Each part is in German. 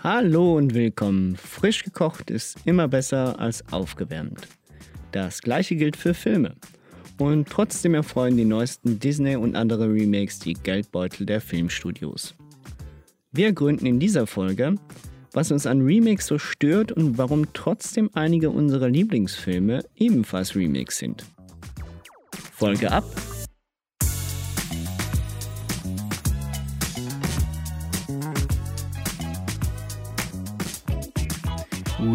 Hallo und willkommen. Frisch gekocht ist immer besser als aufgewärmt. Das gleiche gilt für Filme. Und trotzdem erfreuen die neuesten Disney und andere Remakes die Geldbeutel der Filmstudios. Wir gründen in dieser Folge, was uns an Remakes so stört und warum trotzdem einige unserer Lieblingsfilme ebenfalls Remakes sind. Folge ab!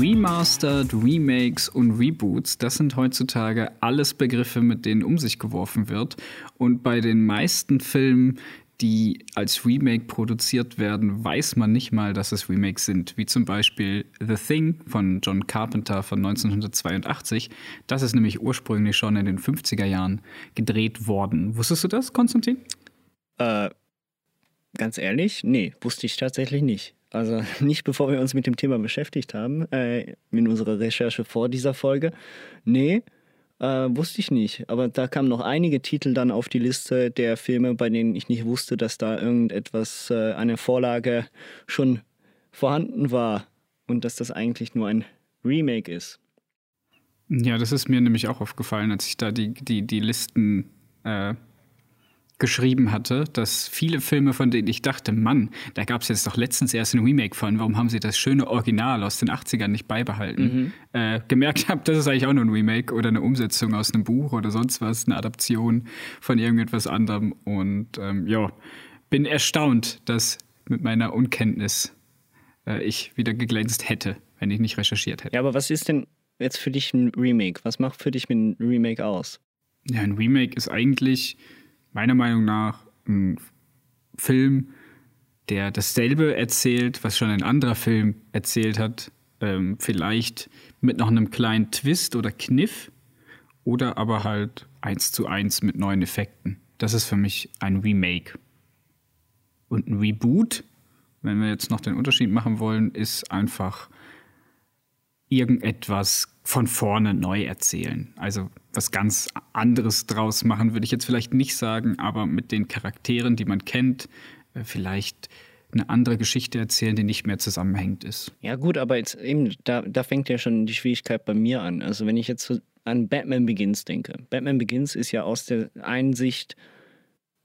Remastered, Remakes und Reboots, das sind heutzutage alles Begriffe, mit denen um sich geworfen wird. Und bei den meisten Filmen, die als Remake produziert werden, weiß man nicht mal, dass es Remakes sind. Wie zum Beispiel The Thing von John Carpenter von 1982. Das ist nämlich ursprünglich schon in den 50er Jahren gedreht worden. Wusstest du das, Konstantin? Äh, ganz ehrlich? Nee, wusste ich tatsächlich nicht. Also nicht bevor wir uns mit dem Thema beschäftigt haben, äh, in unserer Recherche vor dieser Folge. Nee, äh, wusste ich nicht. Aber da kamen noch einige Titel dann auf die Liste der Filme, bei denen ich nicht wusste, dass da irgendetwas, äh, eine Vorlage schon vorhanden war und dass das eigentlich nur ein Remake ist. Ja, das ist mir nämlich auch aufgefallen, als ich da die, die, die Listen äh, geschrieben hatte, dass viele Filme, von denen ich dachte, Mann, da gab es jetzt doch letztens erst ein Remake von, warum haben sie das schöne Original aus den 80ern nicht beibehalten, mhm. äh, gemerkt habe, das ist eigentlich auch nur ein Remake oder eine Umsetzung aus einem Buch oder sonst was, eine Adaption von irgendetwas anderem. Und ähm, ja, bin erstaunt, dass mit meiner Unkenntnis äh, ich wieder geglänzt hätte, wenn ich nicht recherchiert hätte. Ja, aber was ist denn jetzt für dich ein Remake? Was macht für dich ein Remake aus? Ja, ein Remake ist eigentlich meiner Meinung nach ein Film, der dasselbe erzählt, was schon ein anderer Film erzählt hat. Ähm, vielleicht mit noch einem kleinen Twist oder Kniff oder aber halt eins zu eins mit neuen Effekten. Das ist für mich ein Remake. Und ein Reboot, wenn wir jetzt noch den Unterschied machen wollen, ist einfach irgendetwas von vorne neu erzählen. Also was ganz anderes draus machen, würde ich jetzt vielleicht nicht sagen, aber mit den Charakteren, die man kennt, äh, vielleicht eine andere Geschichte erzählen, die nicht mehr zusammenhängend ist. Ja gut, aber jetzt eben, da, da fängt ja schon die Schwierigkeit bei mir an. Also wenn ich jetzt an Batman Begins denke. Batman Begins ist ja aus der Einsicht,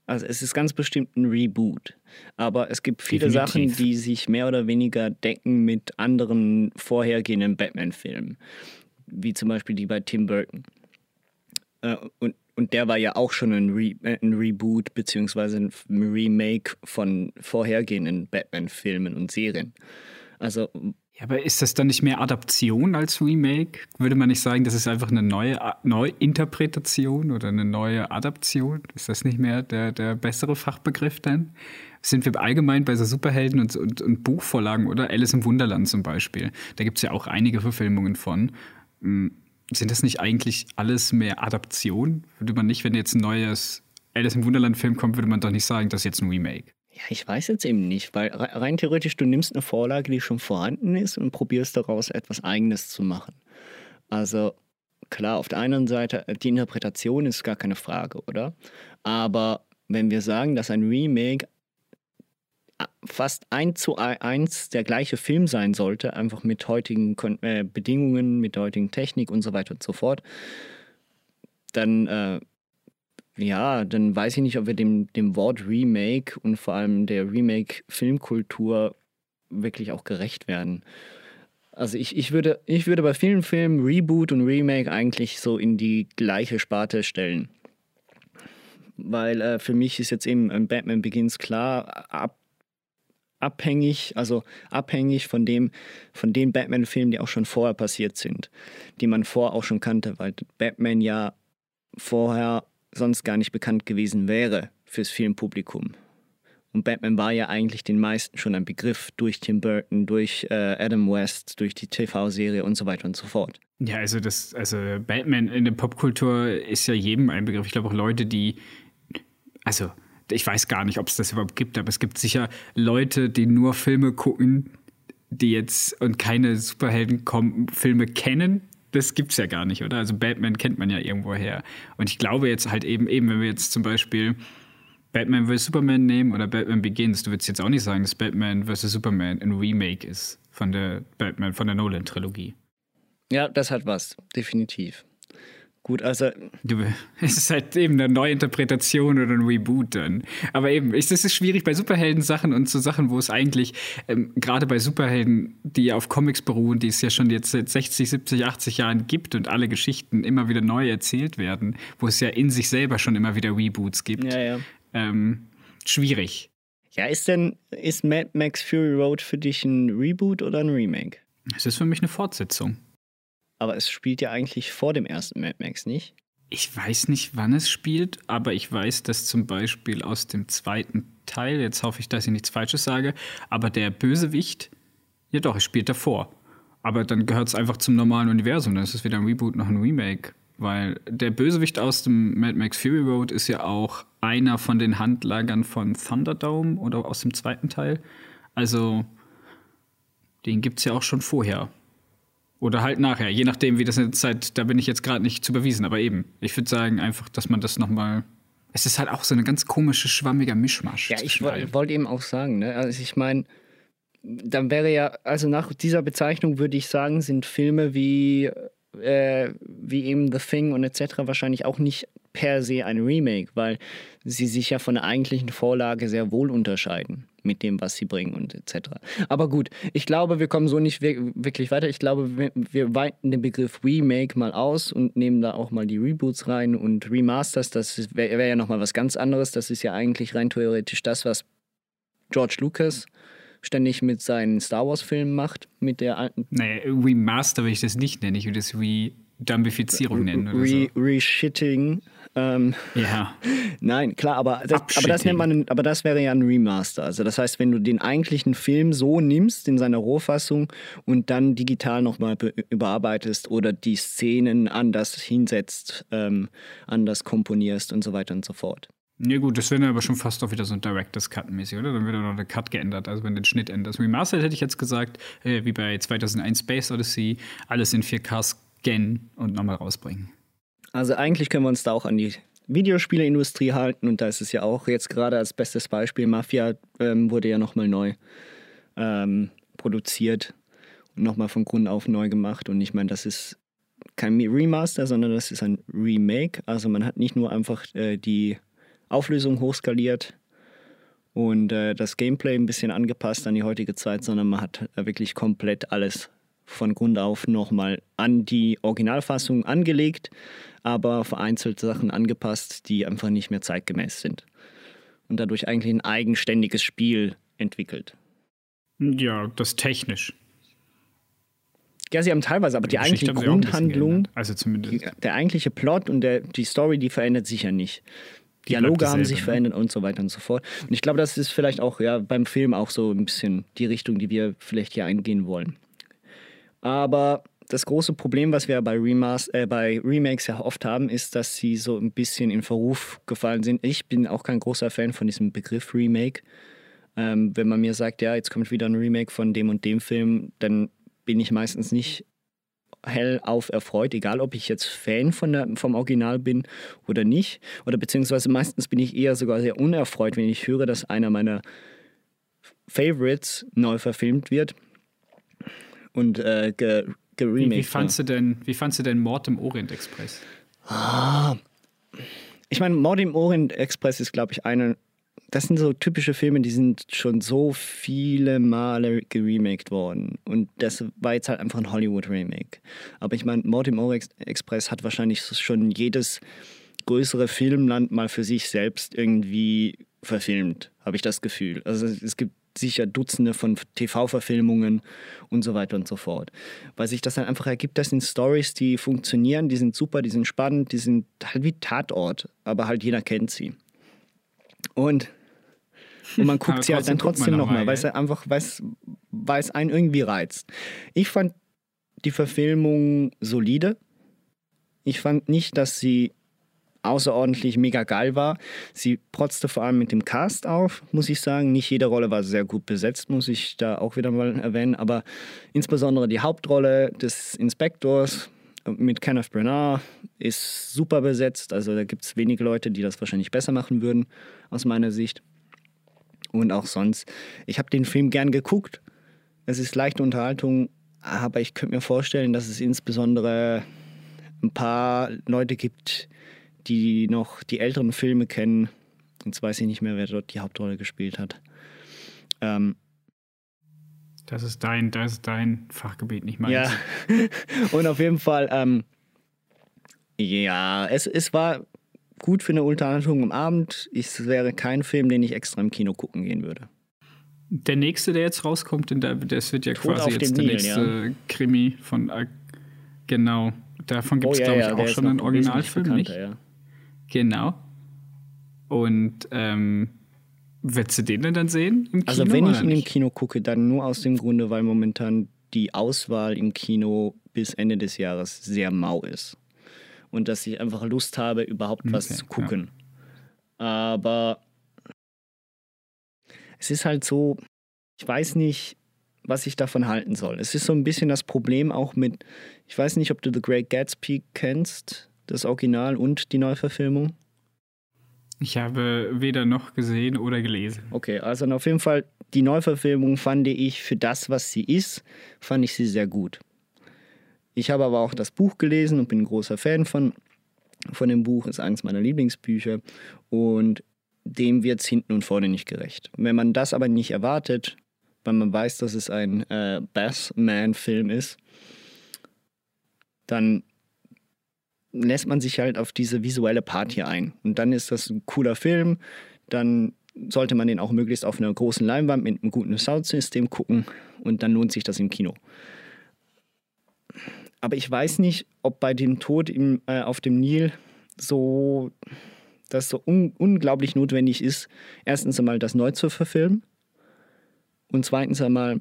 also es ist ganz bestimmt ein Reboot. Aber es gibt viele Definitiv. Sachen, die sich mehr oder weniger decken mit anderen vorhergehenden Batman-Filmen. Wie zum Beispiel die bei Tim Burton. Äh, und, und der war ja auch schon ein, Re äh, ein Reboot beziehungsweise ein Remake von vorhergehenden Batman-Filmen und Serien. Also ja, aber ist das dann nicht mehr Adaption als Remake? Würde man nicht sagen, das ist einfach eine neue Neuinterpretation oder eine neue Adaption? Ist das nicht mehr der, der bessere Fachbegriff dann? Sind wir allgemein bei so Superhelden und, und, und Buchvorlagen oder Alice im Wunderland zum Beispiel? Da gibt es ja auch einige Verfilmungen von. Hm, sind das nicht eigentlich alles mehr Adaption? Würde man nicht, wenn jetzt ein neues Alice im Wunderland-Film kommt, würde man doch nicht sagen, das ist jetzt ein Remake. Ja, ich weiß jetzt eben nicht, weil rein theoretisch, du nimmst eine Vorlage, die schon vorhanden ist und probierst daraus etwas Eigenes zu machen. Also klar, auf der einen Seite, äh, die Interpretation ist gar keine Frage, oder? Aber wenn wir sagen, dass ein Remake fast eins zu eins der gleiche Film sein sollte, einfach mit heutigen äh, Bedingungen, mit heutigen Technik und so weiter und so fort, dann, äh, ja, dann weiß ich nicht, ob wir dem, dem Wort Remake und vor allem der Remake-Filmkultur wirklich auch gerecht werden. Also ich, ich, würde, ich würde bei vielen Filmen Reboot und Remake eigentlich so in die gleiche Sparte stellen. Weil äh, für mich ist jetzt eben Batman Begins klar, ab abhängig, also abhängig von dem, von den Batman-Filmen, die auch schon vorher passiert sind, die man vorher auch schon kannte, weil Batman ja vorher sonst gar nicht bekannt gewesen wäre fürs Filmpublikum. Und Batman war ja eigentlich den meisten schon ein Begriff durch Tim Burton, durch äh, Adam West, durch die TV-Serie und so weiter und so fort. Ja, also das, also Batman in der Popkultur ist ja jedem ein Begriff. Ich glaube auch Leute, die, also ich weiß gar nicht, ob es das überhaupt gibt, aber es gibt sicher Leute, die nur Filme gucken, die jetzt und keine Superheldenfilme kennen. Das gibt's ja gar nicht, oder? Also Batman kennt man ja irgendwoher. Und ich glaube jetzt halt eben, eben, wenn wir jetzt zum Beispiel Batman vs. Superman nehmen oder Batman Begins. Du würdest jetzt auch nicht sagen, dass Batman vs. Superman ein Remake ist von der Batman, von der Nolan-Trilogie. Ja, das hat was, definitiv. Gut, also. Es ist halt eben eine Neuinterpretation oder ein Reboot dann. Aber eben, es ist schwierig bei Superhelden-Sachen und so Sachen, wo es eigentlich, ähm, gerade bei Superhelden, die auf Comics beruhen, die es ja schon jetzt seit 60, 70, 80 Jahren gibt und alle Geschichten immer wieder neu erzählt werden, wo es ja in sich selber schon immer wieder Reboots gibt. Ja, ja. Ähm, schwierig. Ja, ist denn, ist Mad Max Fury Road für dich ein Reboot oder ein Remake? Es ist für mich eine Fortsetzung. Aber es spielt ja eigentlich vor dem ersten Mad Max, nicht? Ich weiß nicht, wann es spielt, aber ich weiß, dass zum Beispiel aus dem zweiten Teil, jetzt hoffe ich, dass ich nichts Falsches sage, aber der Bösewicht, ja doch, es spielt davor. Aber dann gehört es einfach zum normalen Universum, dann ist es weder ein Reboot noch ein Remake. Weil der Bösewicht aus dem Mad Max Fury Road ist ja auch einer von den Handlagern von Thunderdome oder aus dem zweiten Teil. Also, den gibt es ja auch schon vorher. Oder halt nachher, je nachdem, wie das in der Zeit, da bin ich jetzt gerade nicht zu bewiesen, aber eben. Ich würde sagen einfach, dass man das nochmal. Es ist halt auch so eine ganz komische, schwammiger Mischmasch. Ja, ich wollte eben auch sagen, ne? Also ich meine, dann wäre ja, also nach dieser Bezeichnung würde ich sagen, sind Filme wie äh, wie eben The Thing und etc. wahrscheinlich auch nicht per se ein Remake, weil sie sich ja von der eigentlichen Vorlage sehr wohl unterscheiden mit dem, was sie bringen und etc. Aber gut, ich glaube, wir kommen so nicht wirklich weiter. Ich glaube, wir weiten den Begriff Remake mal aus und nehmen da auch mal die Reboots rein und Remasters. Das wäre wär ja nochmal was ganz anderes. Das ist ja eigentlich rein theoretisch das, was George Lucas ständig mit seinen Star Wars-Filmen macht, mit der alten. Naja, Remaster will ich das nicht nennen, ich würde das Re-Dumbifizierung nennen. Oder Re, so. Reshitting. Ähm, ja. Nein, klar, aber das, aber das nennt man, aber das wäre ja ein Remaster. Also das heißt, wenn du den eigentlichen Film so nimmst in seiner Rohfassung und dann digital nochmal überarbeitest oder die Szenen anders hinsetzt, ähm, anders komponierst und so weiter und so fort. Ja gut, das wäre aber schon fast auch wieder so ein Director's Cut mäßig, oder? Dann wird noch der Cut geändert, also wenn den Schnitt änderst. Remastered hätte ich jetzt gesagt, äh, wie bei 2001 Space Odyssey, alles in 4K scannen und nochmal rausbringen. Also eigentlich können wir uns da auch an die Videospieleindustrie halten und da ist es ja auch jetzt gerade als bestes Beispiel, Mafia ähm, wurde ja nochmal neu ähm, produziert und nochmal von Grund auf neu gemacht und ich meine, das ist kein Remaster, sondern das ist ein Remake. Also man hat nicht nur einfach äh, die Auflösung hochskaliert und äh, das Gameplay ein bisschen angepasst an die heutige Zeit, sondern man hat äh, wirklich komplett alles von Grund auf nochmal an die Originalfassung angelegt, aber vereinzelt Sachen angepasst, die einfach nicht mehr zeitgemäß sind. Und dadurch eigentlich ein eigenständiges Spiel entwickelt. Ja, das technisch. Ja, sie haben teilweise, aber die, die eigentliche Grundhandlung, also zumindest. der eigentliche Plot und der, die Story, die verändert sich ja nicht. Dialoge haben sich ne? verändert und so weiter und so fort. Und ich glaube, das ist vielleicht auch ja, beim Film auch so ein bisschen die Richtung, die wir vielleicht hier eingehen wollen. Aber das große Problem, was wir bei, Remas äh, bei Remakes ja oft haben, ist, dass sie so ein bisschen in Verruf gefallen sind. Ich bin auch kein großer Fan von diesem Begriff Remake. Ähm, wenn man mir sagt, ja, jetzt kommt wieder ein Remake von dem und dem Film, dann bin ich meistens nicht hellauf erfreut, egal ob ich jetzt Fan von der, vom Original bin oder nicht. Oder beziehungsweise meistens bin ich eher sogar sehr unerfreut, wenn ich höre, dass einer meiner Favorites neu verfilmt wird und äh, ge, geremaked. Wie, wie, fandst du denn, wie fandst du denn Mord im Orient Express? Ah, ich meine, Mord im Orient Express ist, glaube ich, eine das sind so typische Filme, die sind schon so viele Male geremaked worden. Und das war jetzt halt einfach ein Hollywood-Remake. Aber ich meine, Mord im Orient Express hat wahrscheinlich schon jedes größere Filmland mal für sich selbst irgendwie verfilmt, habe ich das Gefühl. Also es gibt sicher Dutzende von TV-Verfilmungen und so weiter und so fort. Weil sich das dann einfach ergibt, das sind Stories, die funktionieren, die sind super, die sind spannend, die sind halt wie Tatort, aber halt jeder kennt sie. Und und man guckt sie halt dann trotzdem nochmal, noch weil es einfach, weil es einen irgendwie reizt. Ich fand die Verfilmung solide. Ich fand nicht, dass sie außerordentlich mega geil war. Sie protzte vor allem mit dem Cast auf, muss ich sagen. Nicht jede Rolle war sehr gut besetzt, muss ich da auch wieder mal erwähnen. Aber insbesondere die Hauptrolle des Inspektors mit Kenneth Branagh ist super besetzt. Also da gibt es wenige Leute, die das wahrscheinlich besser machen würden, aus meiner Sicht. Und auch sonst. Ich habe den Film gern geguckt. Es ist leichte Unterhaltung, aber ich könnte mir vorstellen, dass es insbesondere ein paar Leute gibt, die noch die älteren Filme kennen. Jetzt weiß ich nicht mehr, wer dort die Hauptrolle gespielt hat. Ähm, das ist dein, das ist dein Fachgebiet, nicht meins. Ja, und auf jeden Fall, ähm, ja, es, es war gut für eine Unterhaltung am Abend. Es wäre kein Film, den ich extra im Kino gucken gehen würde. Der nächste, der jetzt rauskommt, das wird ja Tod quasi jetzt der Nil, nächste ja. Krimi von. Äh, genau. Davon gibt es, oh, ja, glaube ich, ja, auch schon einen Originalfilm, nicht? Ja. Genau. Und ähm, Willst du den denn dann sehen? also, wenn ich ihn im Kino gucke, dann nur aus dem Grunde, weil momentan die Auswahl im Kino bis Ende des Jahres sehr mau ist. Und dass ich einfach Lust habe, überhaupt okay, was zu gucken. Ja. Aber es ist halt so, ich weiß nicht, was ich davon halten soll. Es ist so ein bisschen das Problem auch mit, ich weiß nicht, ob du The Great Gatsby kennst, das Original und die Neuverfilmung. Ich habe weder noch gesehen oder gelesen. Okay, also auf jeden Fall, die Neuverfilmung fand ich für das, was sie ist, fand ich sie sehr gut. Ich habe aber auch das Buch gelesen und bin ein großer Fan von, von dem Buch, ist eines meiner Lieblingsbücher und dem wird es hinten und vorne nicht gerecht. Wenn man das aber nicht erwartet, weil man weiß, dass es ein äh, Bassman-Film ist, dann lässt man sich halt auf diese visuelle Party ein. Und dann ist das ein cooler Film. Dann sollte man den auch möglichst auf einer großen Leinwand mit einem guten Soundsystem gucken und dann lohnt sich das im Kino. Aber ich weiß nicht, ob bei dem Tod im, äh, auf dem Nil so das so un unglaublich notwendig ist, erstens einmal das neu zu verfilmen und zweitens einmal,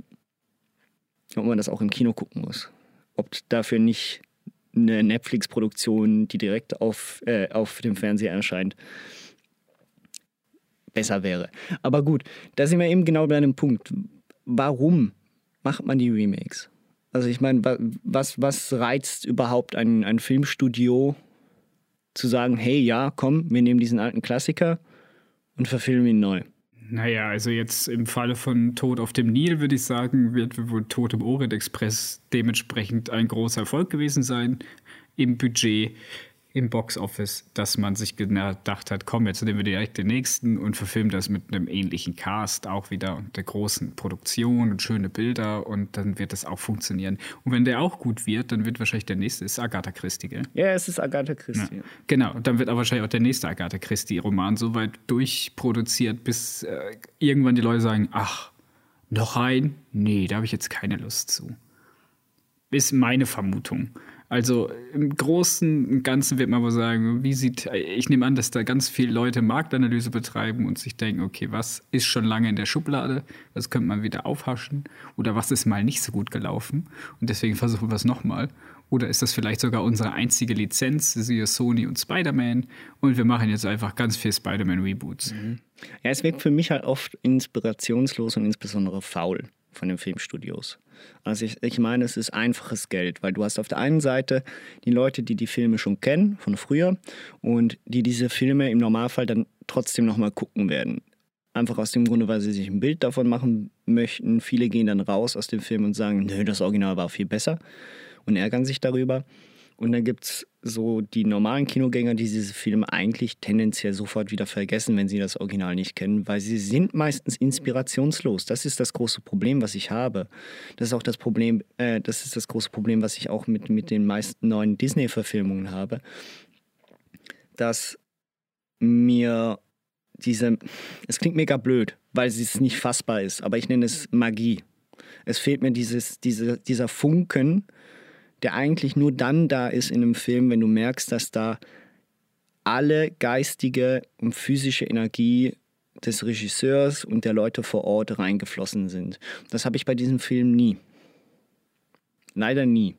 ob man das auch im Kino gucken muss. Ob dafür nicht eine Netflix-Produktion, die direkt auf, äh, auf dem Fernseher erscheint, besser wäre. Aber gut, da sind wir eben genau bei einem Punkt. Warum macht man die Remakes? Also ich meine, was, was reizt überhaupt ein, ein Filmstudio zu sagen, hey ja, komm, wir nehmen diesen alten Klassiker und verfilmen ihn neu? Naja, also jetzt im Falle von Tod auf dem Nil würde ich sagen, wird wohl Tod im Orient Express dementsprechend ein großer Erfolg gewesen sein im Budget im Boxoffice, dass man sich gedacht hat, komm, jetzt nehmen wir direkt den nächsten und verfilmen das mit einem ähnlichen Cast auch wieder und der großen Produktion und schöne Bilder und dann wird das auch funktionieren. Und wenn der auch gut wird, dann wird wahrscheinlich der nächste, ist Agatha Christie, gell? Ja, es ist Agatha Christie. Ja. Genau, dann wird auch wahrscheinlich auch der nächste Agatha Christie-Roman so weit durchproduziert, bis äh, irgendwann die Leute sagen, ach, noch ein? Nee, da habe ich jetzt keine Lust zu. Ist meine Vermutung. Also im Großen und Ganzen wird man wohl sagen, wie sieht, ich nehme an, dass da ganz viele Leute Marktanalyse betreiben und sich denken, okay, was ist schon lange in der Schublade, was könnte man wieder aufhaschen oder was ist mal nicht so gut gelaufen und deswegen versuchen wir es nochmal. Oder ist das vielleicht sogar unsere einzige Lizenz, siehe Sony und Spider-Man und wir machen jetzt einfach ganz viel Spider-Man-Reboots. Mhm. Ja, es wirkt für mich halt oft inspirationslos und insbesondere faul von den Filmstudios. Also ich, ich meine, es ist einfaches Geld, weil du hast auf der einen Seite die Leute, die die Filme schon kennen von früher und die diese Filme im Normalfall dann trotzdem nochmal gucken werden. Einfach aus dem Grunde, weil sie sich ein Bild davon machen möchten. Viele gehen dann raus aus dem Film und sagen, nö, das Original war viel besser und ärgern sich darüber. Und dann gibt es so die normalen Kinogänger, die diese Filme eigentlich tendenziell sofort wieder vergessen, wenn sie das Original nicht kennen, weil sie sind meistens inspirationslos. Das ist das große Problem, was ich habe. Das ist auch das Problem, äh, das ist das große Problem, was ich auch mit, mit den meisten neuen Disney-Verfilmungen habe, dass mir diese, es klingt mega blöd, weil es nicht fassbar ist, aber ich nenne es Magie. Es fehlt mir dieses, diese, dieser Funken, der eigentlich nur dann da ist in einem Film, wenn du merkst, dass da alle geistige und physische Energie des Regisseurs und der Leute vor Ort reingeflossen sind. Das habe ich bei diesem Film nie. Leider nie.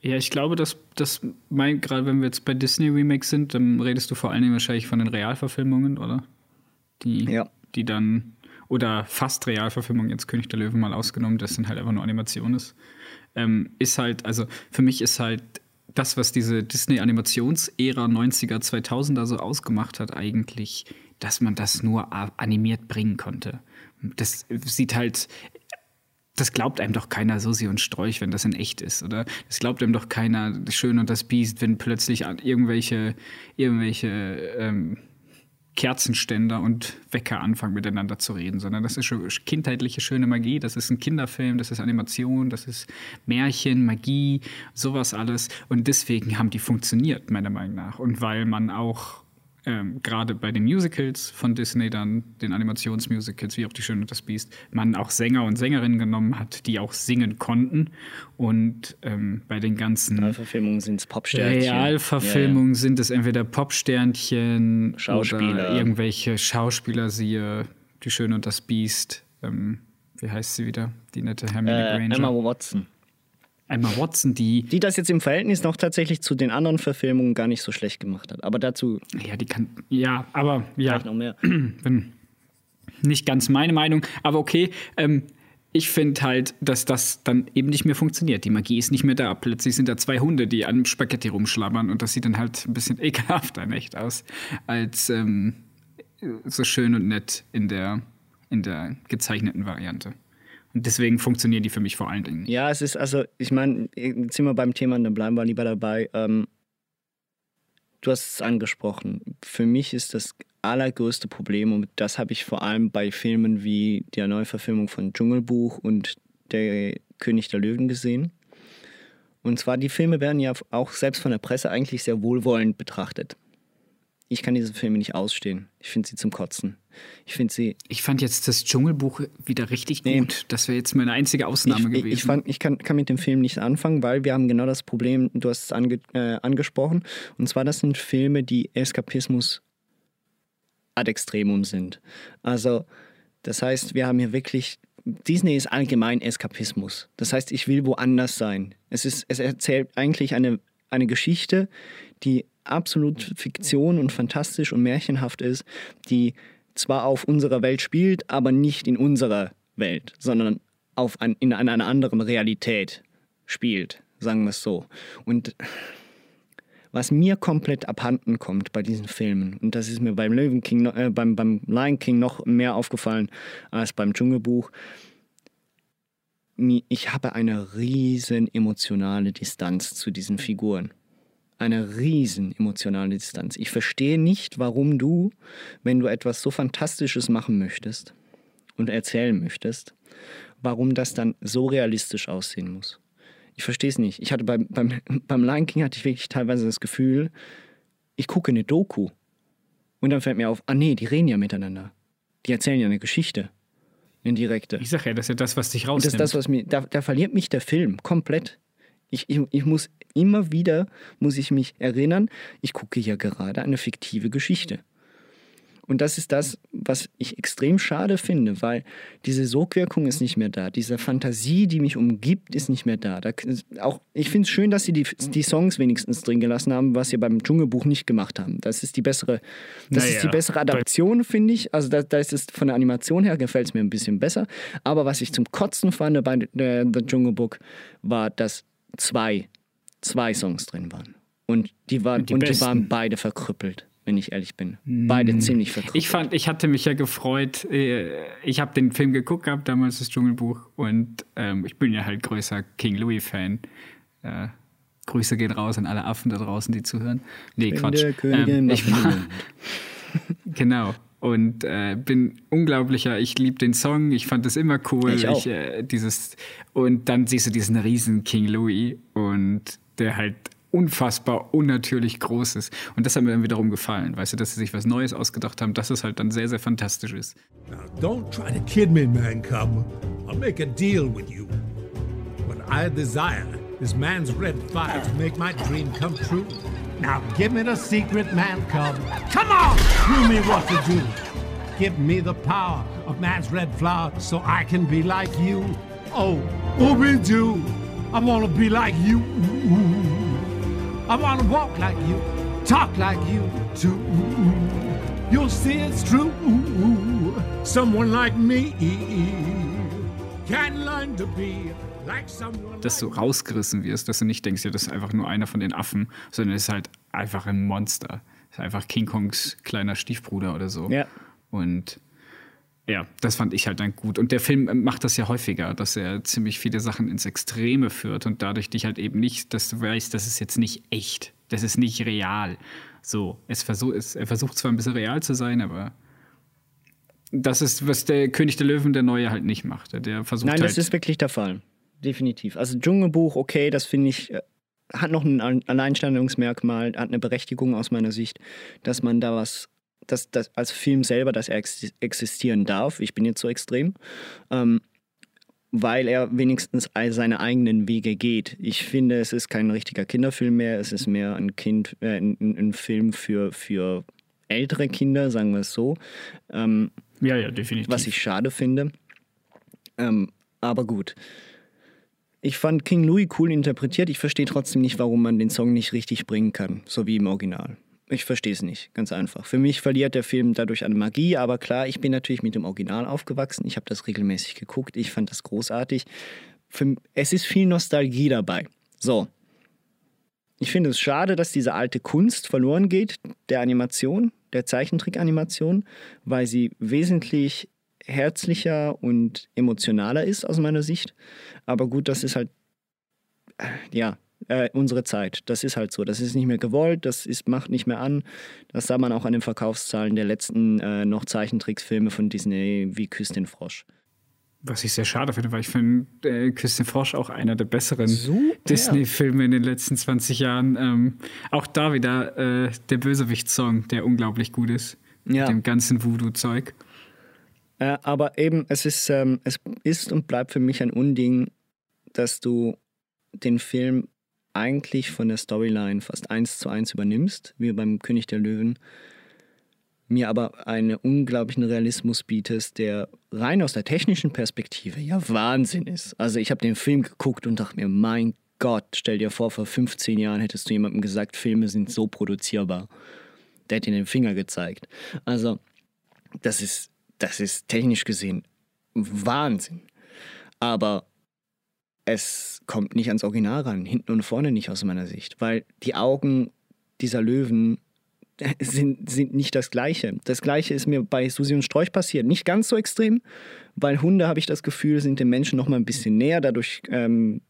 Ja, ich glaube, dass das mein, gerade wenn wir jetzt bei Disney Remakes sind, dann redest du vor allen Dingen wahrscheinlich von den Realverfilmungen, oder? Die, ja. die dann, oder fast Realverfilmungen, jetzt König der Löwen mal ausgenommen, das sind halt einfach nur Animation ist ähm, ist halt, also für mich ist halt das, was diese Disney-Animationsära 90er, 2000er so ausgemacht hat, eigentlich, dass man das nur animiert bringen konnte. Das sieht halt, das glaubt einem doch keiner Susi und Sträuch, wenn das in echt ist, oder? Das glaubt einem doch keiner Schön und das Biest, wenn plötzlich irgendwelche, irgendwelche ähm, Kerzenständer und Wecker anfangen miteinander zu reden, sondern das ist schon kindheitliche schöne Magie, das ist ein Kinderfilm, das ist Animation, das ist Märchen, Magie, sowas alles. Und deswegen haben die funktioniert, meiner Meinung nach. Und weil man auch ähm, gerade bei den Musicals von Disney dann, den Animationsmusicals, wie auch Die Schöne und das Biest, man auch Sänger und Sängerinnen genommen hat, die auch singen konnten. Und ähm, bei den ganzen Realverfilmungen sind es Popsternchen. Realverfilmungen ja, ja. sind es entweder Popsternchen Schauspieler. oder irgendwelche Schauspieler, siehe Die Schöne und das Biest. Ähm, wie heißt sie wieder? Die nette Hermine äh, Granger. Emma Watson. Emma Watson, die. Die das jetzt im Verhältnis noch tatsächlich zu den anderen Verfilmungen gar nicht so schlecht gemacht hat. Aber dazu. Ja, die kann. Ja, aber ja. noch mehr. Nicht ganz meine Meinung, aber okay. Ähm, ich finde halt, dass das dann eben nicht mehr funktioniert. Die Magie ist nicht mehr da. Plötzlich sind da zwei Hunde, die an Spaghetti rumschlabbern und das sieht dann halt ein bisschen ekelhafter echt aus, als ähm, so schön und nett in der, in der gezeichneten Variante. Deswegen funktionieren die für mich vor allen Dingen. Ja, es ist also, ich meine, jetzt sind wir beim Thema und dann bleiben wir lieber dabei. Ähm, du hast es angesprochen. Für mich ist das allergrößte Problem, und das habe ich vor allem bei Filmen wie der Neuverfilmung von Dschungelbuch und Der König der Löwen gesehen. Und zwar, die Filme werden ja auch selbst von der Presse eigentlich sehr wohlwollend betrachtet. Ich kann diese Filme nicht ausstehen. Ich finde sie zum Kotzen. Ich finde sie. Ich fand jetzt das Dschungelbuch wieder richtig nee. gut. Das wäre jetzt meine einzige Ausnahme ich, gewesen. Ich, fand, ich kann, kann, mit dem Film nicht anfangen, weil wir haben genau das Problem, du hast es ange, äh, angesprochen. Und zwar, das sind Filme, die Eskapismus ad extremum sind. Also, das heißt, wir haben hier wirklich. Disney ist allgemein Eskapismus. Das heißt, ich will woanders sein. Es, ist, es erzählt eigentlich eine, eine Geschichte, die absolut Fiktion und fantastisch und märchenhaft ist, die zwar auf unserer Welt spielt, aber nicht in unserer Welt, sondern auf ein, in einer anderen Realität spielt, sagen wir es so. Und was mir komplett abhanden kommt bei diesen Filmen, und das ist mir beim Löwen King, äh, beim, beim Lion King noch mehr aufgefallen als beim Dschungelbuch, ich habe eine riesen emotionale Distanz zu diesen Figuren eine riesen emotionale Distanz. Ich verstehe nicht, warum du, wenn du etwas so Fantastisches machen möchtest und erzählen möchtest, warum das dann so realistisch aussehen muss. Ich verstehe es nicht. Ich hatte beim, beim, beim Lion King hatte ich wirklich teilweise das Gefühl, ich gucke eine Doku. Und dann fällt mir auf, ah nee, die reden ja miteinander. Die erzählen ja eine Geschichte. Eine direkte. Ich sag ja, das ist ja das, was dich rausnimmt. Und das ist das, was mir, da, da verliert mich der Film komplett. Ich, ich, ich muss immer wieder, muss ich mich erinnern, ich gucke ja gerade eine fiktive Geschichte. Und das ist das, was ich extrem schade finde, weil diese Sogwirkung ist nicht mehr da. Diese Fantasie, die mich umgibt, ist nicht mehr da. da auch, ich finde es schön, dass sie die, die Songs wenigstens drin gelassen haben, was sie beim Dschungelbuch nicht gemacht haben. Das ist die bessere, das naja, ist die bessere Adaption, finde ich. Also da, da ist es von der Animation her gefällt es mir ein bisschen besser. Aber was ich zum Kotzen fand bei The Dschungelbuch war, dass zwei, zwei Songs drin waren. Und die, waren, die, und die waren beide verkrüppelt, wenn ich ehrlich bin. Beide mm. ziemlich verkrüppelt. Ich fand, ich hatte mich ja gefreut. Äh, ich habe den Film geguckt gehabt, damals das Dschungelbuch. Und ähm, ich bin ja halt größer King Louis-Fan. Äh, Grüße gehen raus an alle Affen da draußen, die zuhören. Nee, ich Quatsch. Ähm, ich war, genau und äh, bin unglaublicher. Ich liebe den Song, ich fand es immer cool. Ich auch. Ich, äh, dieses, und dann siehst du diesen riesen King Louis und der halt unfassbar unnatürlich groß ist. Und das hat mir dann wiederum gefallen, weißt du, dass sie sich was Neues ausgedacht haben, dass es halt dann sehr, sehr fantastisch ist. Now don't try to kid me, man cub. I'll make a deal with you. What I desire is man's red fire to make my dream come true. Now give me the secret, man cub. Come on! Show me what to do. Give me the power of man's red flower so I can be like you. Oh, Ooby-Doo, I want to be like you. I want to walk like you, talk like you too. You'll see it's true. Someone like me can learn to be dass du rausgerissen wirst, dass du nicht denkst, ja, das ist einfach nur einer von den Affen, sondern es ist halt einfach ein Monster. Es ist einfach King Kongs kleiner Stiefbruder oder so. Ja. Und ja, das fand ich halt dann gut. Und der Film macht das ja häufiger, dass er ziemlich viele Sachen ins Extreme führt und dadurch dich halt eben nicht, dass du weißt, das ist jetzt nicht echt, das ist nicht real. So, es versuch, es, er versucht zwar ein bisschen real zu sein, aber das ist, was der König der Löwen, der Neue, halt nicht macht. Der versucht Nein, halt. das ist wirklich der Fall. Definitiv. Also Dschungelbuch, okay, das finde ich, äh, hat noch ein Al- Alleinstellungsmerkmal, hat eine Berechtigung aus meiner Sicht, dass man da was, dass das als Film selber, dass er ex existieren darf. Ich bin jetzt so extrem. Ähm, weil er wenigstens seine eigenen Wege geht. Ich finde, es ist kein richtiger Kinderfilm mehr, es ist mehr ein Kind, äh, ein ein Film für, für ältere Kinder, sagen wir es so. Ähm, ja, ja, definitiv. was ich schade finde. Ähm, aber gut. Ich fand King Louis cool interpretiert. Ich verstehe trotzdem nicht, warum man den Song nicht richtig bringen kann, so wie im Original. Ich verstehe es nicht, ganz einfach. Für mich verliert der Film dadurch an Magie, aber klar, ich bin natürlich mit dem Original aufgewachsen. Ich habe das regelmäßig geguckt. Ich fand das großartig. Für, es ist viel Nostalgie dabei. So. Ich finde es schade, dass diese alte Kunst verloren geht, der Animation, der Zeichentrick-Animation, weil sie wesentlich herzlicher und emotionaler ist aus meiner Sicht. Aber gut, das ist halt, äh, ja, äh, unsere Zeit. Das ist halt so. Das ist nicht mehr gewollt, das ist, macht nicht mehr an. Das sah man auch an den Verkaufszahlen der letzten äh, noch Zeichentricksfilme von Disney wie Küss den Frosch. Was ich sehr schade finde, weil ich finde äh, Küss den Frosch auch einer der besseren. Disney-Filme in den letzten 20 Jahren. Ähm, auch da wieder äh, der Bösewicht-Song, der unglaublich gut ist. Ja. Mit dem ganzen Voodoo-Zeug. Äh, aber eben, es ist, ähm, es ist und bleibt für mich ein Unding, dass du den Film eigentlich von der Storyline fast eins zu eins übernimmst, wie beim König der Löwen, mir aber einen unglaublichen Realismus bietest, der rein aus der technischen Perspektive ja Wahnsinn ist. Also ich habe den Film geguckt und dachte mir, mein Gott, stell dir vor, vor 15 Jahren hättest du jemandem gesagt, Filme sind so produzierbar. Der hätte dir den Finger gezeigt. Also das ist, das ist technisch gesehen Wahnsinn. Aber es kommt nicht ans Original ran, hinten und vorne nicht aus meiner Sicht, weil die Augen dieser Löwen sind, sind nicht das Gleiche. Das Gleiche ist mir bei Susi und Strolch passiert. Nicht ganz so extrem, weil Hunde, habe ich das Gefühl, sind den Menschen noch mal ein bisschen näher. Dadurch ähm,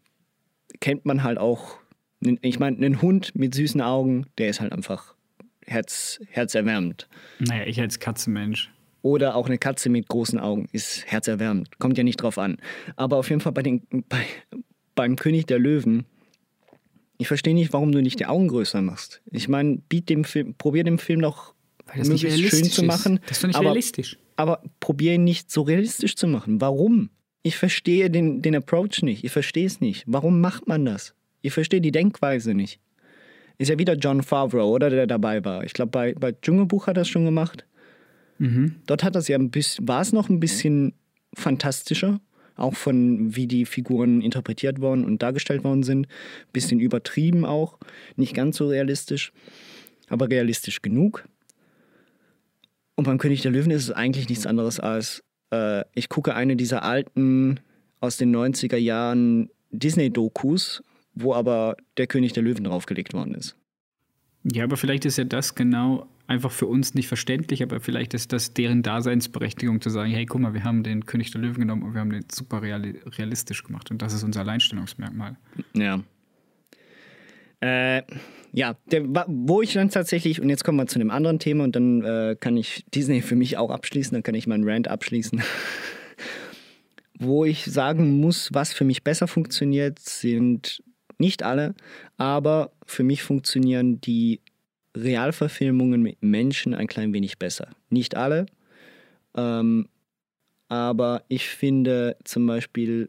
kennt man halt auch, ich meine, einen Hund mit süßen Augen, der ist halt einfach herz, herzerwärmend. Naja, ich als Katzenmensch. Oder auch eine Katze mit großen Augen ist herzerwärmend. Kommt ja nicht drauf an. Aber auf jeden Fall bei den, bei, beim König der Löwen, ich verstehe nicht, warum du nicht die Augen größer machst. Ich meine, biet dem Film, probier dem Film doch das möglichst schön zu machen. Ist. Das ist doch nicht aber, realistisch. aber probier ihn nicht so realistisch zu machen. Warum? Ich verstehe den, den Approach nicht. Ich verstehe es nicht. Warum macht man das? Ich verstehe die Denkweise nicht. Ist ja wieder John Favreau, oder der dabei war. Ich glaube, bei, bei Dschungelbuch hat er es schon gemacht. Dort hat das ja ein bisschen, war es noch ein bisschen fantastischer, auch von wie die Figuren interpretiert worden und dargestellt worden sind. Bisschen übertrieben auch, nicht ganz so realistisch, aber realistisch genug. Und beim König der Löwen ist es eigentlich nichts anderes als, äh, ich gucke eine dieser alten aus den 90er Jahren Disney-Dokus, wo aber der König der Löwen draufgelegt worden ist. Ja, aber vielleicht ist ja das genau einfach für uns nicht verständlich, aber vielleicht ist das deren Daseinsberechtigung zu sagen, hey, guck mal, wir haben den König der Löwen genommen und wir haben den super reali realistisch gemacht und das ist unser Alleinstellungsmerkmal. Ja. Äh, ja, der, wo ich dann tatsächlich, und jetzt kommen wir zu einem anderen Thema und dann äh, kann ich Disney für mich auch abschließen, dann kann ich meinen Rant abschließen. wo ich sagen muss, was für mich besser funktioniert, sind nicht alle, aber für mich funktionieren die Realverfilmungen mit Menschen ein klein wenig besser. Nicht alle, ähm, aber ich finde zum Beispiel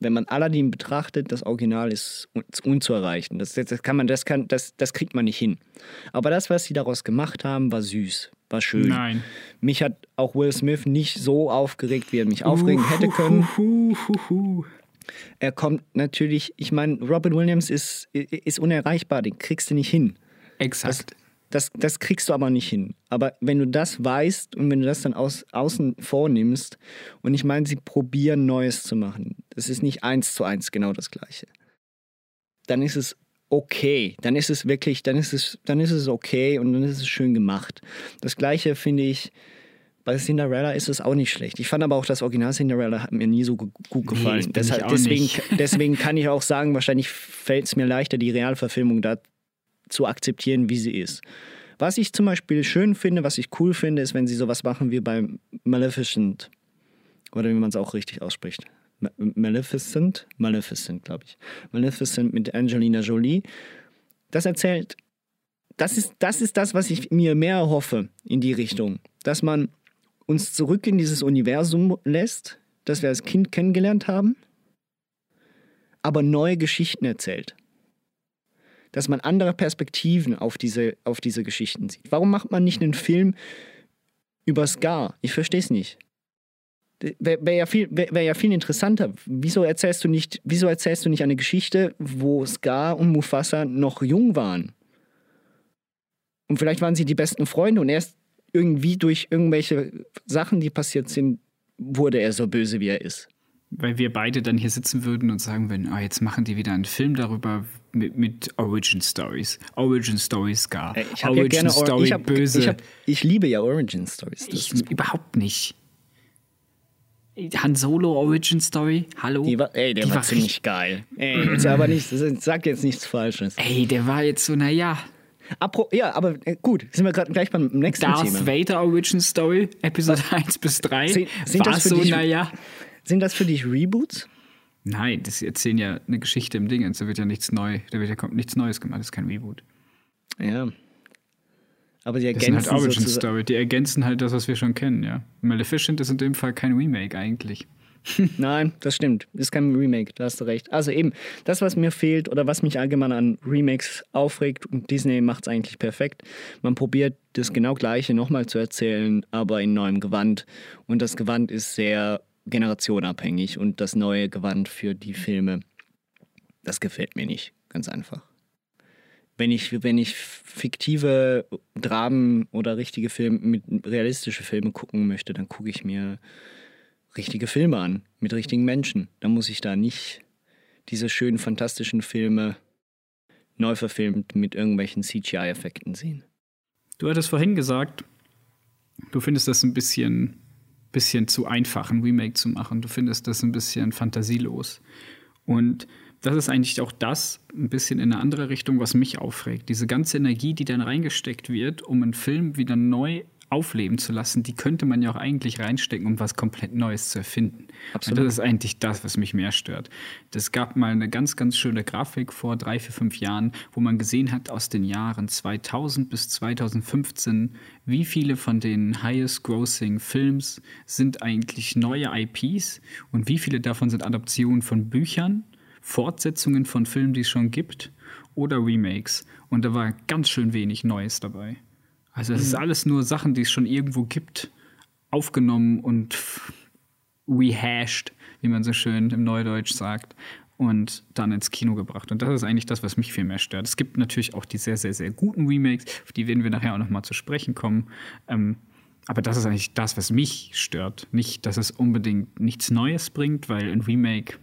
wenn man Aladdin betrachtet, das Original ist un unzuerreichen. Das, das, kann man, das, kann, das, das kriegt man nicht hin. Aber das, was sie daraus gemacht haben, war süß, war schön. Nein. Mich hat auch Will Smith nicht so aufgeregt, wie er mich aufregen hätte können. Er kommt natürlich, ich meine, Robin Williams ist, ist unerreichbar, den kriegst du nicht hin. Das, Exakt. das, das kriegst du aber nicht hin. Aber wenn du das weißt und wenn du das dann aus, außen vornimmst, und ich meine, sie probieren Neues zu machen. es ist nicht eins zu eins genau das gleiche, dann ist es okay. Dann ist es wirklich, dann ist es, dann ist es okay und dann ist es schön gemacht. Das gleiche finde ich. Bei Cinderella ist es auch nicht schlecht. Ich fand aber auch das Original Cinderella hat mir nie so gut gefallen. Nee, deshalb, deswegen, deswegen kann ich auch sagen, wahrscheinlich fällt es mir leichter, die Realverfilmung da zu akzeptieren, wie sie ist. Was ich zum Beispiel schön finde, was ich cool finde, ist, wenn sie sowas machen wie bei Maleficent. Oder wie man es auch richtig ausspricht. Maleficent? Maleficent, glaube ich. Maleficent mit Angelina Jolie. Das erzählt, das ist, das ist das, was ich mir mehr hoffe in die Richtung. Dass man uns zurück in dieses Universum lässt, das wir als Kind kennengelernt haben, aber neue Geschichten erzählt. Dass man andere Perspektiven auf diese, auf diese Geschichten sieht. Warum macht man nicht einen Film über Scar? Ich verstehe es nicht. Wäre wär ja, viel, wär, wär ja viel interessanter. Wieso erzählst, du nicht, wieso erzählst du nicht eine Geschichte, wo Scar und Mufasa noch jung waren? Und vielleicht waren sie die besten Freunde und erst irgendwie durch irgendwelche Sachen, die passiert sind, wurde er so böse, wie er ist. Weil wir beide dann hier sitzen würden und sagen würden, oh, jetzt machen die wieder einen Film darüber mit, mit Origin Stories. Origin Stories gar. Ich Origin ja gerne Story ich hab, böse. Ich, hab, ich, liebe ja Origin Stories. Ich, überhaupt nicht. Han Solo Origin Story, hallo? Die war, ey, der die war, war ziemlich geil. Ey, jetzt aber nicht, sag jetzt nichts Falsches. Ey, der war jetzt so, naja. Apro ja, aber äh, gut, sind wir gerade gleich beim nächsten Darth Thema. Darth Vader Origin Story, Episode Was? 1 bis 3. Sind, sind war das so, naja. Sind das für dich Reboots? Nein, das erzählen ja eine Geschichte im Ding. Da wird ja nichts neu, da wird ja nichts Neues gemacht, das ist kein Reboot. Ja. Aber die ergänzen das sind halt Origin Story. Die ergänzen halt das, was wir schon kennen, ja. Maleficent ist in dem Fall kein Remake eigentlich. Nein, das stimmt. Ist kein Remake, da hast du recht. Also eben, das, was mir fehlt oder was mich allgemein an Remakes aufregt, und Disney macht es eigentlich perfekt, man probiert das genau gleiche nochmal zu erzählen, aber in neuem Gewand. Und das Gewand ist sehr generationabhängig und das neue Gewand für die Filme, das gefällt mir nicht, ganz einfach wenn ich, wenn ich fiktive Dramen oder richtige Filme, mit realistische Filme gucken möchte, dann gucke ich mir richtige Filme an, mit richtigen Menschen. Dann muss ich da nicht diese schönen, fantastischen Filme neu verfilmt mit irgendwelchen CGI-Effekten sehen. Du hattest vorhin gesagt, du findest das ein bisschen, bisschen zu einfach, ein Remake zu machen. Du findest das ein bisschen fantasielos. Und das ist eigentlich auch das, ein bisschen in eine andere Richtung, was mich aufregt. Diese ganze Energie, die dann reingesteckt wird, um einen Film wieder neu aufleben zu lassen, die könnte man ja auch eigentlich reinstecken, um was komplett Neues zu erfinden. Absolut. Und das ist eigentlich das, was mich mehr stört. Es gab mal eine ganz, ganz schöne Grafik vor drei, vier, fünf Jahren, wo man gesehen hat aus den Jahren 2000 bis 2015, wie viele von den highest grossing Films sind eigentlich neue IPs und wie viele davon sind Adaptionen von Büchern Fortsetzungen von Filmen, die es schon gibt, oder Remakes. Und da war ganz schön wenig Neues dabei. Also es mhm. ist alles nur Sachen, die es schon irgendwo gibt, aufgenommen und rehashed, wie man so schön im Neudeutsch sagt, und dann ins Kino gebracht. Und das ist eigentlich das, was mich viel mehr stört. Es gibt natürlich auch die sehr, sehr, sehr guten Remakes, auf die werden wir nachher auch nochmal zu sprechen kommen. Ähm, aber das ist eigentlich das, was mich stört. Nicht, dass es unbedingt nichts Neues bringt, weil ein Remake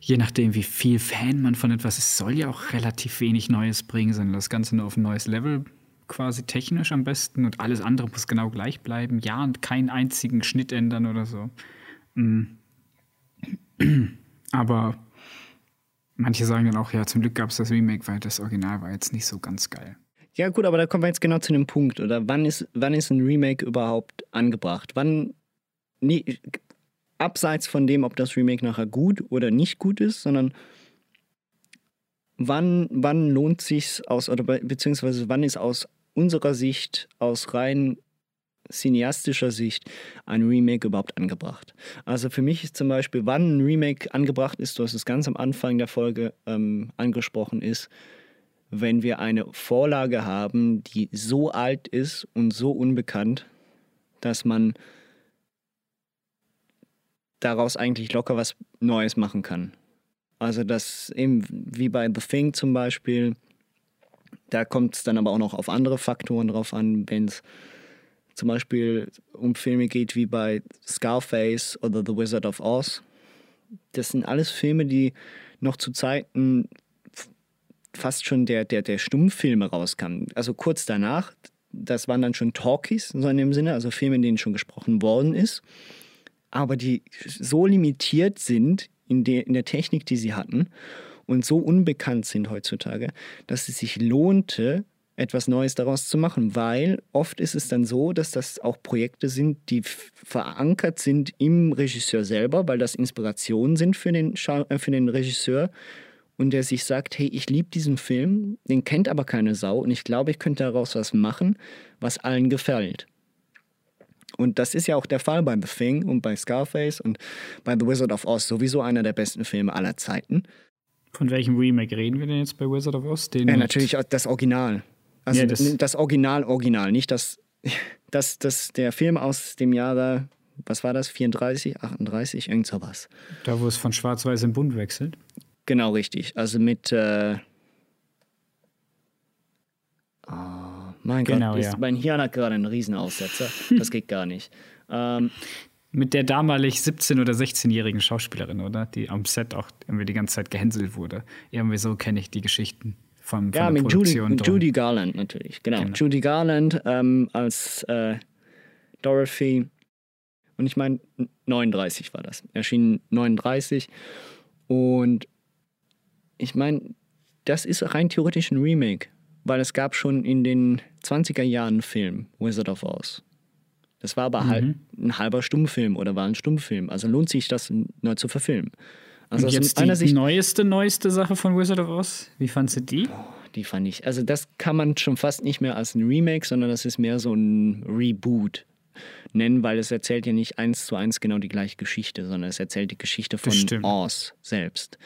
je nachdem, wie viel Fan man von etwas ist, soll ja auch relativ wenig Neues bringen, sondern das Ganze nur auf ein neues Level quasi technisch am besten und alles andere muss genau gleich bleiben. Ja, und keinen einzigen Schnitt ändern oder so. Mm. Aber manche sagen dann auch, ja, zum Glück gab es das Remake, weil das Original war jetzt nicht so ganz geil. Ja, gut, aber da kommen wir jetzt genau zu dem Punkt, oder? Wann ist, wann ist ein Remake überhaupt angebracht? Wann. Nee, abseits von dem, ob das Remake nachher gut oder nicht gut ist, sondern wann, wann lohnt sich aus, oder beziehungsweise wann ist aus unserer Sicht, aus rein cineastischer Sicht, ein Remake überhaupt angebracht. Also für mich ist zum Beispiel, wann ein Remake angebracht ist, du hast es ganz am Anfang der Folge ähm, angesprochen, ist, wenn wir eine Vorlage haben, die so alt ist und so unbekannt, dass man daraus eigentlich locker was Neues machen kann. Also das eben wie bei The Thing zum Beispiel, da kommt es dann aber auch noch auf andere Faktoren drauf an, wenn es zum Beispiel um Filme geht wie bei Scarface oder The Wizard of Oz. das sind alles Filme, die noch zu Zeiten fast schon der, der, der Stummfilme rauskamen. Also kurz danach, das waren dann schon Talkies, so in dem Sinne, also Filme, in denen schon gesprochen worden ist, aber die so limitiert sind in der, in der Technik, die sie hatten und so unbekannt sind heutzutage, dass es sich lohnte, etwas Neues daraus zu machen, weil oft ist es dann so, dass das auch Projekte sind, die verankert sind im Regisseur selber, weil das Inspirationen sind für den, äh, für den Regisseur und der sich sagt, hey, ich liebe diesen Film, den kennt aber keine Sau und ich glaube, ich könnte daraus was machen, was allen gefällt. Und das ist ja auch der Fall bei The Thing und bei Scarface und bei The Wizard of Oz, sowieso einer der besten Filme aller Zeiten. Von welchem Remake reden wir denn jetzt bei Wizard of Oz? Den ja, natürlich das Original. Also ja, das, das, Original, Original, nicht das, das, das, der Film aus dem Jahre, was war das, 34, 38, irgend sowas. Da, wo es von Schwarz-Weiß in Bunt wechselt? Genau, richtig. Also mit, äh, oh, mein genau, Gott, ja. mein Hirn hat gerade einen Riesenaussetzer. Das geht gar nicht. Ähm, mit der damalig 17- oder 16-jährigen Schauspielerin, oder? Die am Set auch irgendwie die ganze Zeit gehänselt wurde. Irgendwie so kenne ich die Geschichten von, von ja, mit Judy, Judy, Garland natürlich, genau. genau. Judy Garland ähm, als äh, Dorothy. Und ich meine, 39 war das. Erschien 39. Und ich meine, das ist rein theoretisch ein Remake, weil es gab schon in den 20er Jahren Film, Wizard of Oz. Das war aber halt mhm. halt ein halber Stummfilm oder war ein Stummfilm. Also lohnt sich das neu zu verfilmen. Also Und jetzt die Sicht, neueste, neueste Sache von Wizard of Oz, wie fandst du die? die fand ich, also das kann man schon fast nicht mehr als ein Remake, sondern das ist mehr so ein Reboot nennen, weil es erzählt ja nicht eins zu eins genau die gleiche Geschichte, sondern es erzählt die Geschichte von Oz selbst.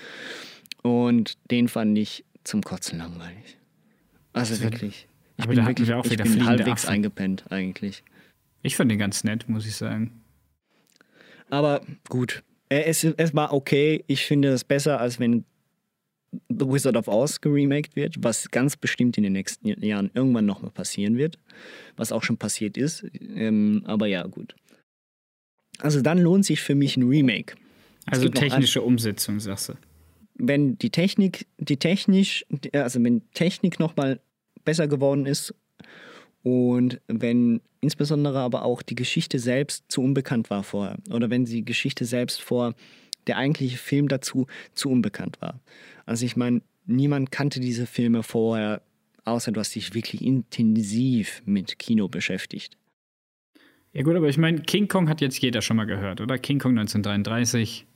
Und den fand ich zum Kotzen langweilig. Also wirklich. Ich bin wirklich auch ich bin halbwegs Affen. eingepennt eigentlich. Ich fand den ganz nett, muss ich sagen. Aber gut, es, es war okay. Ich finde es besser, als wenn The Wizard of Oz geremaked wird, was ganz bestimmt in den nächsten Jahren irgendwann nochmal passieren wird, was auch schon passiert ist. Ähm, aber ja, gut. Also dann lohnt sich für mich ein Remake. Also technische Umsetzung, sagst du. Wenn die Technik, die technisch, also wenn Technik nochmal besser geworden ist und wenn insbesondere aber auch die Geschichte selbst zu unbekannt war vorher oder wenn die Geschichte selbst vor der eigentliche Film dazu zu unbekannt war. Also ich meine, niemand kannte diese Filme vorher, außer du hast dich wirklich intensiv mit Kino beschäftigt. Ja gut, aber ich meine, King Kong hat jetzt jeder schon mal gehört, oder? King Kong 1933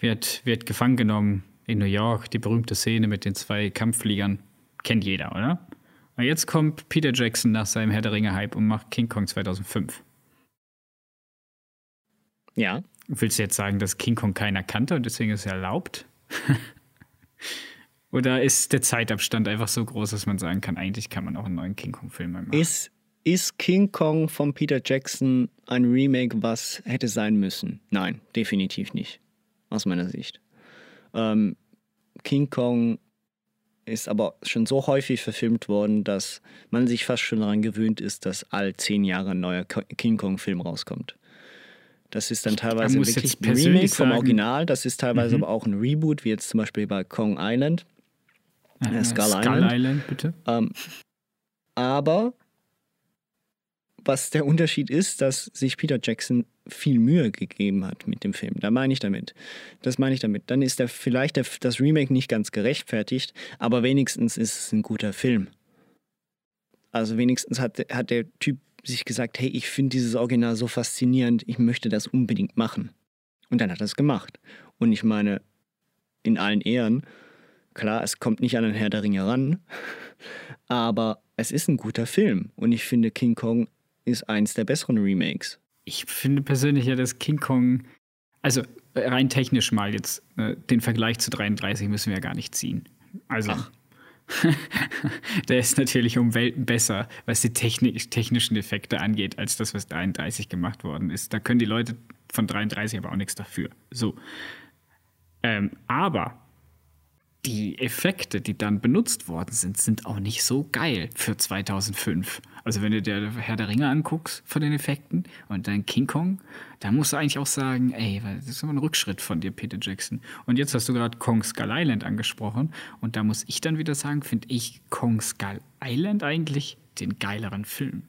wird, wird gefangen genommen in New York, die berühmte Szene mit den zwei Kampffliegern. Kennt jeder, oder? Und jetzt kommt Peter Jackson nach seinem Herr der Ringe-Hype und macht King Kong 2005. Ja. Willst du jetzt sagen, dass King Kong keiner kannte und deswegen ist er erlaubt? Oder ist der Zeitabstand einfach so groß, dass man sagen kann, eigentlich kann man auch einen neuen King Kong-Film machen? Ist, ist King Kong von Peter Jackson ein Remake, was hätte sein müssen? Nein, definitiv nicht. Aus meiner Sicht. Ähm, King Kong ist aber schon so häufig verfilmt worden, dass man sich fast schon daran gewöhnt ist, dass all zehn Jahre ein neuer King Kong-Film rauskommt. Das ist dann teilweise wirklich ein Remake vom Original, das ist teilweise mhm. aber auch ein Reboot, wie jetzt zum Beispiel bei Kong Island. Äh, Skull, Skull Island. Island. bitte. Ähm, aber was der Unterschied ist, dass sich Peter Jackson viel Mühe gegeben hat mit dem Film. Da meine ich damit. Das meine ich damit. Dann ist der, vielleicht der, das Remake nicht ganz gerechtfertigt, aber wenigstens ist es ein guter Film. Also wenigstens hat, hat der Typ sich gesagt, hey, ich finde dieses Original so faszinierend, ich möchte das unbedingt machen. Und dann hat er es gemacht. Und ich meine, in allen Ehren, klar, es kommt nicht an den Herr der Ringe ran, aber es ist ein guter Film. Und ich finde, King Kong ist eins der besseren Remakes. Ich finde persönlich ja, dass King Kong, also rein technisch mal jetzt, äh, den Vergleich zu 33 müssen wir ja gar nicht ziehen. Also. Ach. der ist natürlich um Welten besser, was die Technik, technischen Effekte angeht, als das, was 33 gemacht worden ist. Da können die Leute von 33 aber auch nichts dafür. So. Ähm, aber die Effekte, die dann benutzt worden sind, sind auch nicht so geil für 2005. Also wenn du dir Herr der Ringe anguckst von den Effekten und dann King Kong, da musst du eigentlich auch sagen, ey, das ist immer ein Rückschritt von dir, Peter Jackson. Und jetzt hast du gerade Kong Skull Island angesprochen und da muss ich dann wieder sagen, finde ich Kong Skull Island eigentlich den geileren Film.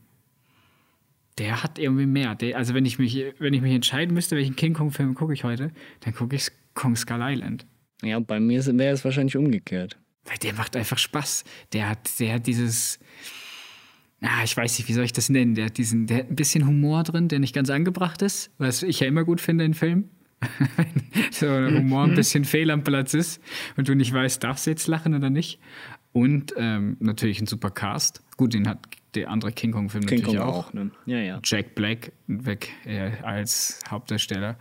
Der hat irgendwie mehr. Der, also wenn ich mich, wenn ich mich entscheiden müsste, welchen King Kong Film gucke ich heute, dann gucke ich Kong Skull Island. Ja, bei mir wäre es wahrscheinlich umgekehrt. Weil der macht einfach Spaß. Der hat, der hat dieses, ah, ich weiß nicht, wie soll ich das nennen? Der hat diesen, der hat ein bisschen Humor drin, der nicht ganz angebracht ist, was ich ja immer gut finde in Filmen. Wenn so der Humor ein bisschen fehl am Platz ist und du nicht weißt, darfst du jetzt lachen oder nicht. Und ähm, natürlich ein super Cast. Gut, den hat der andere King Kong-Film King natürlich Kong auch. auch, ne? Ja, ja. Jack Black weg äh, als Hauptdarsteller.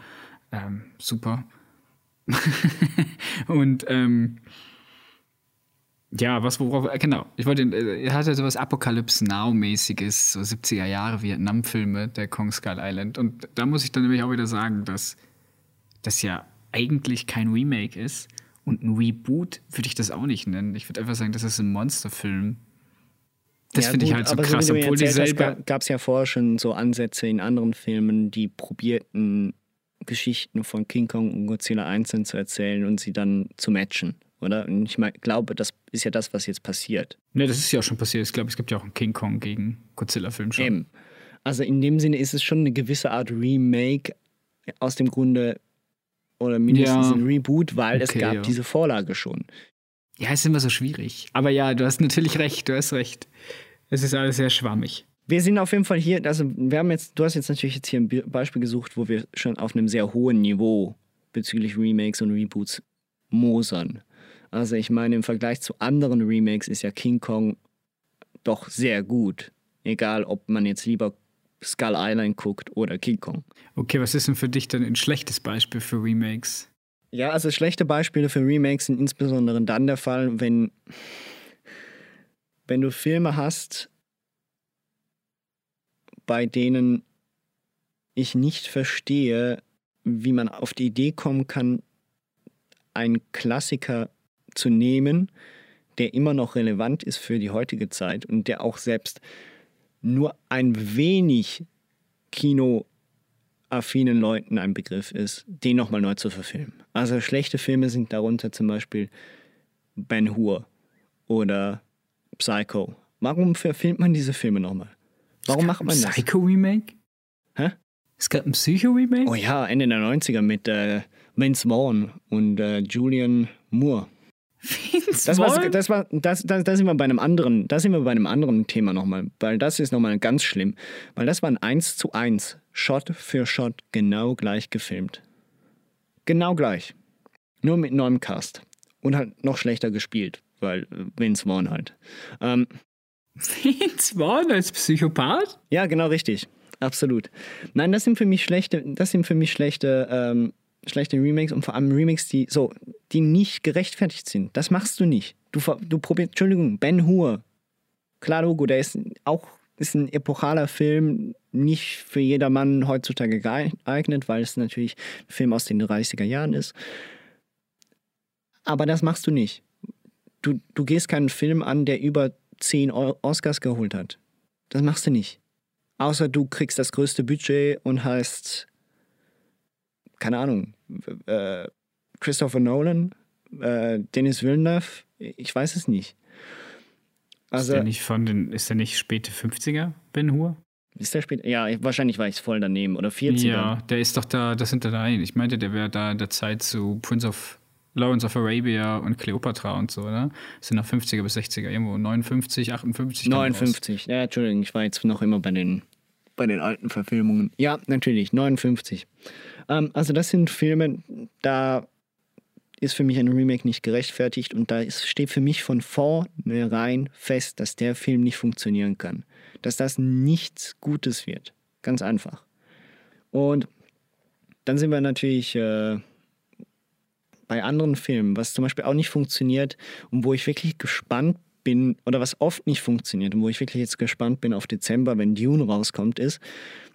Ähm, super. und ähm, ja, was worauf, äh, genau, ich wollte, äh, er hatte sowas Apocalypse Now-mäßiges, so 70er Jahre Vietnam-Filme, der Kong Skull Island. Und da muss ich dann nämlich auch wieder sagen, dass das ja eigentlich kein Remake ist. Und ein Reboot würde ich das auch nicht nennen. Ich würde einfach sagen, das ist ein Monsterfilm. Das Ja, finde ich halt so krass, mir obwohl die selber. Gab es ja vorher schon so Ansätze in anderen Filmen, die probierten, Geschichten von King Kong und Godzilla einzeln zu erzählen und sie dann zu matchen, oder? Und ich mein, glaube, das ist ja das, was jetzt passiert. Ne, das ist ja auch schon passiert. Ich glaube, es gibt ja auch einen King Kong gegen Godzilla-Film schon. Eben. Also in dem Sinne ist es schon eine gewisse Art Remake aus dem Grunde oder mindestens Ja. ein Reboot, weil es Okay, gab ja. diese Vorlage schon. Ja, ist immer so schwierig. Aber ja, du hast natürlich recht, du hast recht. Es ist alles sehr schwammig. Wir sind auf jeden Fall hier, also wir haben jetzt, du hast jetzt natürlich jetzt hier ein Be- Beispiel gesucht, wo wir schon auf einem sehr hohen Niveau bezüglich Remakes und Reboots mosern. Also ich meine, im Vergleich zu anderen Remakes ist ja King Kong doch sehr gut. Egal, ob man jetzt lieber Skull Island guckt oder King Kong. Okay, was ist denn für dich denn ein schlechtes Beispiel für Remakes? Ja, also schlechte Beispiele für Remakes sind insbesondere dann der Fall, wenn, wenn du Filme hast, bei denen ich nicht verstehe, wie man auf die Idee kommen kann, einen Klassiker zu nehmen, der immer noch relevant ist für die heutige Zeit und der auch selbst nur ein wenig kinoaffinen Leuten ein Begriff ist, den nochmal neu zu verfilmen. Also schlechte Filme sind darunter zum Beispiel Ben Hur oder Psycho. Warum verfilmt man diese Filme nochmal? Warum macht man das? Psycho-Remake? Hä? Es gab ein Psycho-Remake? Oh ja, Ende der 90er mit äh, Vince Vaughn und äh, Julian Moore. Vince Das war, das war, das, das, das sind wir bei einem anderen, das sind wir bei einem anderen Thema nochmal, weil das ist nochmal ganz schlimm, weil das war ein 1 zu 1, Shot für Shot, genau gleich gefilmt. Genau gleich. Nur mit neuem Cast. Und halt noch schlechter gespielt, weil äh, Vince Vaughn halt. Ähm, Vince Vaughn als Psychopath? ja, genau richtig. Absolut. Nein, das sind für mich schlechte, das sind für mich schlechte, ähm, schlechte Remakes und vor allem Remakes, die so, die nicht gerechtfertigt sind. Das machst du nicht. Du, du probierst, Entschuldigung, Ben Hur. Klar, Logo, der ist auch ist ein epochaler Film, nicht für jedermann heutzutage geeignet, weil es natürlich ein Film aus den 30er Jahren ist. Aber das machst du nicht. Du, du gehst keinen Film an, der über 10 Eu- Oscars geholt hat. Das machst du nicht. Außer du kriegst das größte Budget und heißt, keine Ahnung, äh, Christopher Nolan, äh, Denis Villeneuve, ich weiß es nicht. ist, Also, der nicht von den, ist der nicht späte 50er, Ben Hur? ist der später? Ja, wahrscheinlich war ich voll daneben. Oder 40er. Ja, der ist doch da, das sind da rein. Ich meinte, der wäre da in der Zeit zu Prince of Lawrence of Arabia und Cleopatra und so, ne? Das sind noch 50er bis 60er, irgendwo 59, 58. kam raus. 59. Ja, Entschuldigung, ich war jetzt noch immer bei den, bei den alten Verfilmungen. Ja, natürlich, 59. Ähm, also das sind Filme, da ist für mich ein Remake nicht gerechtfertigt und da ist, steht für mich von vornherein fest, dass der Film nicht funktionieren kann. Dass das nichts Gutes wird. Ganz einfach. Und dann sind wir natürlich äh, bei anderen Filmen, was zum Beispiel auch nicht funktioniert und wo ich wirklich gespannt bin, oder was oft nicht funktioniert und wo ich wirklich jetzt gespannt bin auf Dezember, wenn Dune rauskommt, ist,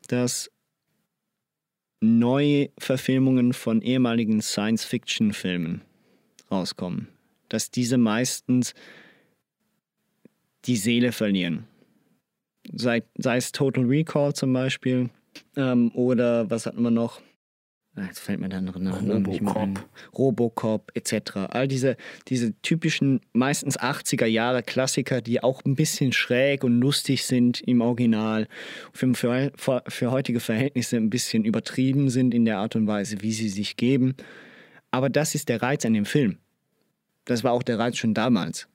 dass neue Verfilmungen von ehemaligen Science-Fiction-Filmen rauskommen. Dass diese meistens die Seele verlieren. sei, sei es Total Recall zum Beispiel. Ähm, oder was hatten wir noch? Jetzt fällt mir dann mehr ein. Robocop etc. All diese, diese typischen, meistens 80er Jahre Klassiker, die auch ein bisschen schräg und lustig sind im Original, für, für, für heutige Verhältnisse ein bisschen übertrieben sind in der Art und Weise, wie sie sich geben. Aber das ist der Reiz an dem Film. Das war auch der Reiz schon damals.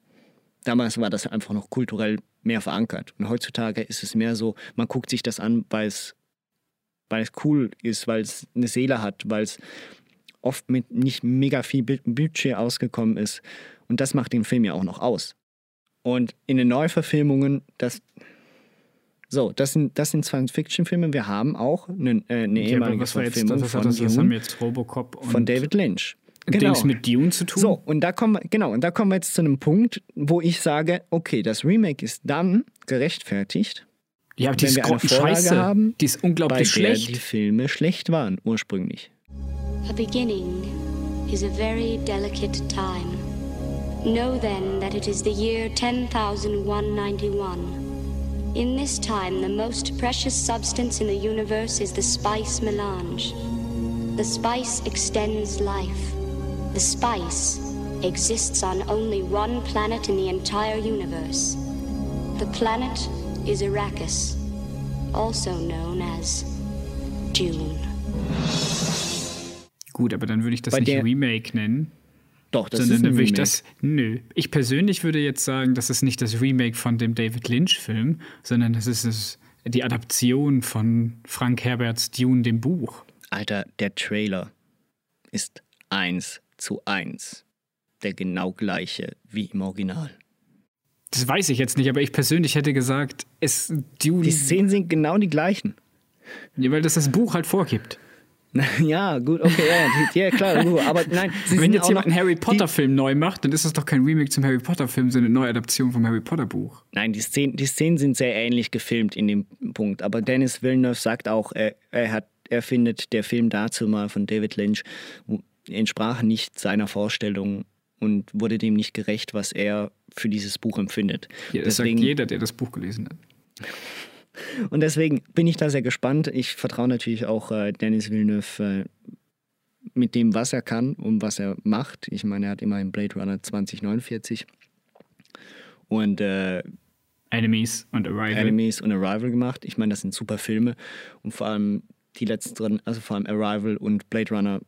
Damals war das einfach noch kulturell mehr verankert. Und heutzutage ist es mehr so, man guckt sich das an, weil es weil es cool ist, weil es eine Seele hat, weil es oft mit nicht mega viel Budget ausgekommen ist. Und das macht den Film ja auch noch aus. Und in den Neuverfilmungen, das. So, das sind, das sind Science-Fiction-Filme. Wir haben auch eine, äh, eine ehemalige was jetzt, Verfilmung das, von, das, das Dune, haben jetzt Robocop und von David Lynch. Dings mit Dune zu tun. So, und da kommen genau, und da kommen wir jetzt zu einem Punkt, wo ich sage, okay, das Remake ist dann gerechtfertigt, ja, aber die wenn ist wir eine Vorlage scheiße. haben, die ist bei unglaublich der schlecht. die Filme schlecht waren ursprünglich. A beginning is a very delicate time. Know then that it is the year 10,191. In this time, the most precious substance in the universe is the spice melange. The spice extends life. The spice exists on only one planet in the entire universe. The planet is Arrakis, also known as Dune. Gut, aber dann würde ich das Bei nicht Remake nennen, Doch, das sondern ist ein dann würde ich Remake. das. Nö. Ich persönlich würde jetzt sagen, das ist nicht das Remake von dem David Lynch-Film, sondern das ist das, die Adaption von Frank Herberts Dune, dem Buch. Alter, der Trailer ist eins zu eins der genau gleiche wie im Original. Das weiß ich jetzt nicht, aber ich persönlich hätte gesagt, es Dune. Die Szenen sind genau die gleichen. Ja, weil das das Buch halt vorgibt. Ja, gut, okay, ja, die- ja klar, gut, aber nein, sie Wenn jetzt jemand einen Harry Potter-Film neu macht, dann ist das doch kein Remake zum Harry Potter-Film, sondern eine Neuadaption vom Harry Potter-Buch. Nein, die Szenen, die Szenen sind sehr ähnlich gefilmt in dem Punkt. Aber Dennis Villeneuve sagt auch, er, er, hat, er findet, der Film dazu mal von David Lynch entsprach nicht seiner Vorstellung und wurde dem nicht gerecht, was er für dieses Buch empfindet. Ja, das deswegen, sagt jeder, der das Buch gelesen hat. Und deswegen bin ich da sehr gespannt. Ich vertraue natürlich auch äh, Dennis Villeneuve äh, mit dem, was er kann und was er macht. Ich meine, er hat immerhin Blade Runner 2049 und äh, Enemies und Arrival. Enemies und Arrival gemacht. Ich meine, das sind super Filme. Und vor allem die letzteren, also vor allem Arrival und Blade Runner,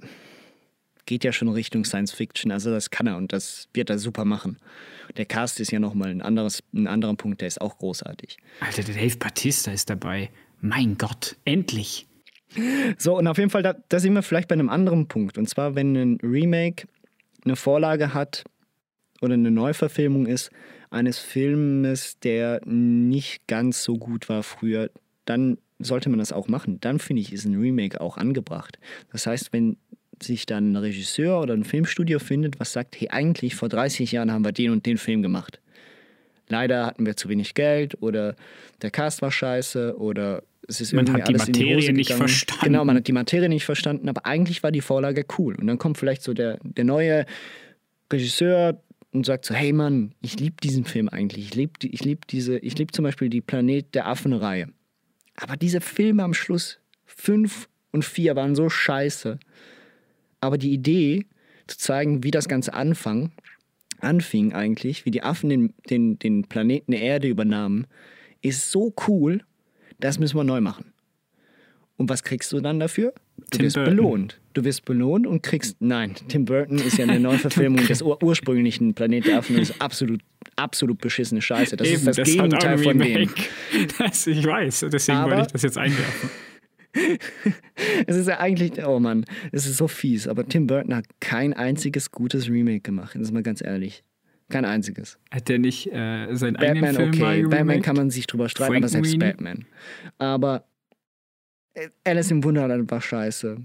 geht ja schon Richtung Science Fiction. Also das kann er und das wird er super machen. Der Cast ist ja nochmal ein, anderes, ein anderer Punkt, der ist auch großartig. Alter, der Dave Batista ist dabei. Mein Gott, endlich. So, und auf jeden Fall, da, da sind wir vielleicht bei einem anderen Punkt. Und zwar, wenn ein Remake eine Vorlage hat oder eine Neuverfilmung ist eines Filmes, der nicht ganz so gut war früher, dann sollte man das auch machen. Dann finde ich, ist ein Remake auch angebracht. Das heißt, wenn sich dann ein Regisseur oder ein Filmstudio findet, was sagt, hey, eigentlich vor 30 Jahren haben wir den und den Film gemacht. Leider hatten wir zu wenig Geld oder der Cast war scheiße oder es ist Man irgendwie hat die alles in die Materie Hose nicht gegangen. verstanden. Genau, man hat die Materie nicht verstanden, aber eigentlich war die Vorlage cool. Und dann kommt vielleicht so der, der neue Regisseur und sagt so, hey Mann, ich liebe diesen Film eigentlich. Ich liebe ich lieb diese, ich liebe zum Beispiel die Planet der Affen-Reihe. Aber diese Filme am Schluss, fünf und vier, waren so scheiße. Aber die Idee, zu zeigen, wie das Ganze anfang, anfing eigentlich, wie die Affen den, den, den Planeten Erde übernahmen, ist so cool, das müssen wir neu machen. Und was kriegst du dann dafür? Du Tim wirst Burton. belohnt. Du wirst belohnt und kriegst. Nein, Tim Burton ist ja eine Neuverfilmung des ur ursprünglichen Planet der Affen und ist absolut, absolut beschissene Scheiße. Das ist das, ein Gegenteil von dem. Das, ich weiß, deswegen Aber- wollte ich das jetzt einwerfen. Es ist ja eigentlich, oh Mann, es ist so fies. Aber Tim Burton hat kein einziges gutes Remake gemacht. Das ist mal ganz ehrlich. Kein einziges. Hat der nicht äh, seinen eigenen Batman, Film mal okay. Batman geremaked? kann man sich drüber streiten, aber selbst? Batman. Aber äh, Alice im Wunderland war scheiße.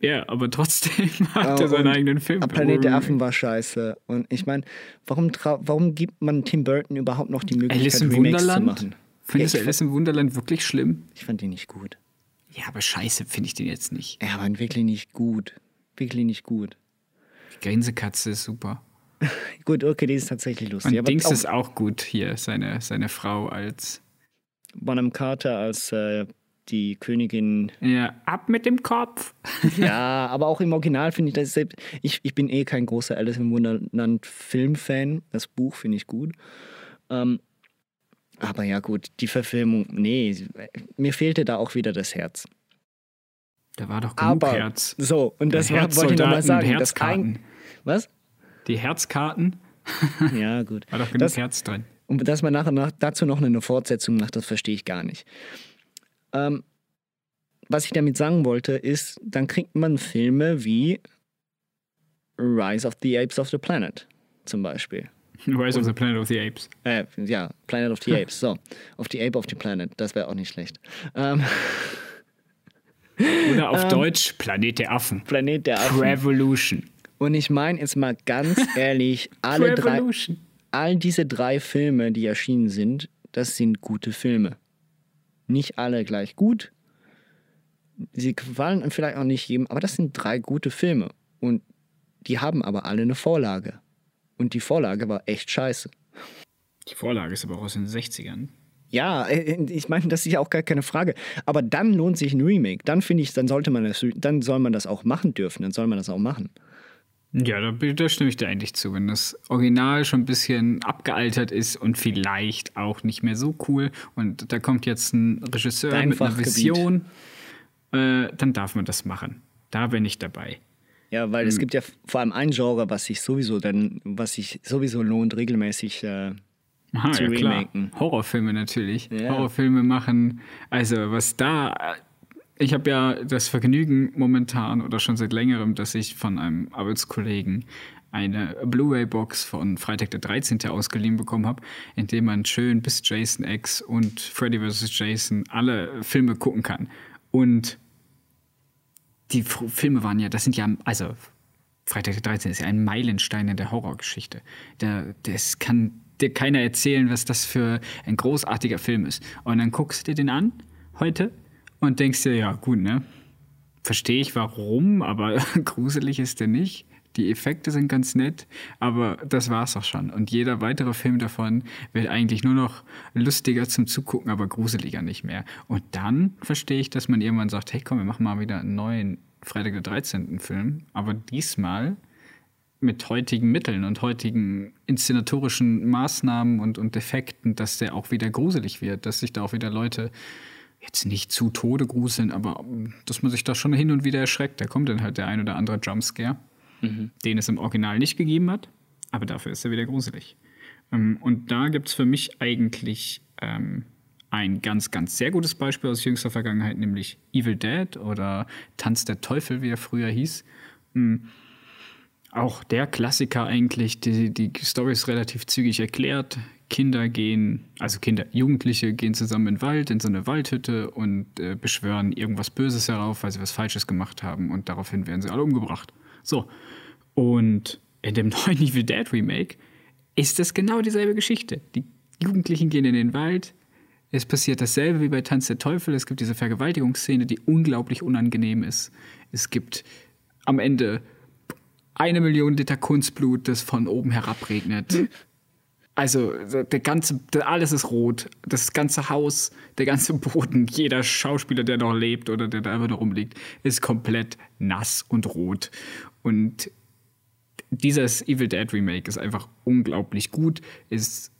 Ja, aber trotzdem hat Äh, er seinen und eigenen Film. Planet der. Affen war scheiße. Und ich meine, warum, warum gibt man Tim Burton überhaupt noch die Möglichkeit, Alice im Remakes Wunderland? zu machen? Findest Ja, du Alice im Wunderland wirklich schlimm? ich fand den nicht gut. Ja, aber scheiße finde ich den jetzt nicht. Er war wirklich nicht gut. Wirklich nicht gut. Die Grinsekatze ist super. Gut, okay, die ist tatsächlich lustig. Und aber Dings auch- ist auch gut hier, seine, seine Frau als Bonham Carter als äh, die Königin. Ja, ab mit dem Kopf. ja, aber auch im Original finde ich das selbst. Ich, ich bin eh kein großer Alice im Wunderland Filmfan. Das Buch finde ich gut. Ähm, aber ja, gut, die Verfilmung, nee, mir fehlte da auch wieder das Herz. Da war doch genug Aber, Herz. So, und das Der wollte ich nochmal sagen. Das Herzkarten. was? Die Herzkarten, Ja, gut. war doch genug Das, Herz drin. und dass man nachher nach, dazu noch eine Fortsetzung macht, das verstehe ich gar nicht. Ähm, was ich damit sagen wollte, ist, dann kriegt man Filme wie Rise of the Apes of the Planet zum Beispiel. Rise of the Planet of the Apes. Äh, ja, Planet of the Apes. So, of the Ape of the Planet, das wäre auch nicht schlecht. Ähm, Oder auf Deutsch Planet der Affen. Planet der Affen. Revolution. Und ich meine jetzt mal ganz ehrlich, alle drei, all diese drei Filme, die erschienen sind, das sind gute Filme. Nicht alle gleich gut. Sie gefallen vielleicht auch nicht jedem, aber das sind drei gute Filme. Und die haben aber alle eine Vorlage. Und die Vorlage war echt scheiße. Die Vorlage ist aber auch aus den 60ern. Ja, äh, ich meine, das ist ja auch gar keine Frage. Aber dann lohnt sich ein Remake. Dann finde ich, dann sollte man das, dann soll man das auch machen dürfen. Dann soll man das auch machen. Ja, da, da stimme ich dir eigentlich zu. Wenn das Original schon ein bisschen abgealtert ist und vielleicht auch nicht mehr so cool und da kommt jetzt ein Regisseur Dein mit einer. Vision, äh, dann darf man das machen. Da bin ich dabei. Ja, weil es gibt ja vor allem ein Genre, was sich sowieso dann, was sich sowieso lohnt, regelmäßig äh, Aha, zu ja, klar. remaken. Horrorfilme natürlich. Ja. Horrorfilme machen. Also, was da. Ich habe ja das Vergnügen momentan oder schon seit längerem, dass ich von einem Arbeitskollegen eine Blu-ray-Box von Freitag der 13. ausgeliehen bekommen habe, in dem man schön bis Jason X und Freddy vs. Jason alle Filme gucken kann. Und die Filme waren ja, das sind ja, also Freitag der 13. ist ja ein Meilenstein in der Horrorgeschichte. Da, das kann dir keiner erzählen, was das für ein großartiger Film ist. Und dann guckst du dir den an heute und denkst dir, ja, gut, ne? Verstehe ich warum, aber gruselig ist der nicht. Die Effekte sind ganz nett, aber das war's auch schon. Und jeder weitere Film davon wird eigentlich nur noch lustiger zum Zugucken, aber gruseliger nicht mehr. Und dann verstehe ich, dass man irgendwann sagt, hey komm, wir machen mal wieder einen neuen Freitag der 13. Film, aber diesmal mit heutigen Mitteln und heutigen inszenatorischen Maßnahmen und, und Effekten, dass der auch wieder gruselig wird, dass sich da auch wieder Leute jetzt nicht zu Tode gruseln, aber ähm, dass man sich da schon hin und wieder erschreckt. Da kommt dann halt der ein oder andere Jumpscare, den es im Original nicht gegeben hat, aber dafür ist er wieder gruselig. Ähm, und da gibt es für mich eigentlich ähm, ein ganz, ganz sehr gutes Beispiel aus jüngster Vergangenheit, nämlich Evil Dead oder Tanz der Teufel, wie er früher hieß. Auch der Klassiker eigentlich, die, die Story ist relativ zügig erklärt. Kinder gehen, also Kinder, Jugendliche gehen zusammen in den Wald, in so eine Waldhütte und äh, beschwören irgendwas Böses herauf, weil sie was Falsches gemacht haben und daraufhin werden sie alle umgebracht. So. Und in dem neuen Evil Dead Remake ist das genau dieselbe Geschichte. Die Jugendlichen gehen in den Wald, es passiert dasselbe wie bei Tanz der Teufel. Es gibt diese Vergewaltigungsszene, die unglaublich unangenehm ist. Es gibt am Ende eine Million Liter Kunstblut, das von oben herabregnet. Also der ganze, alles ist rot. Das ganze Haus, der ganze Boden, jeder Schauspieler, der noch lebt oder der da einfach nur rumliegt, ist komplett nass und rot. Und dieses Evil Dead Remake ist einfach unglaublich gut. Ist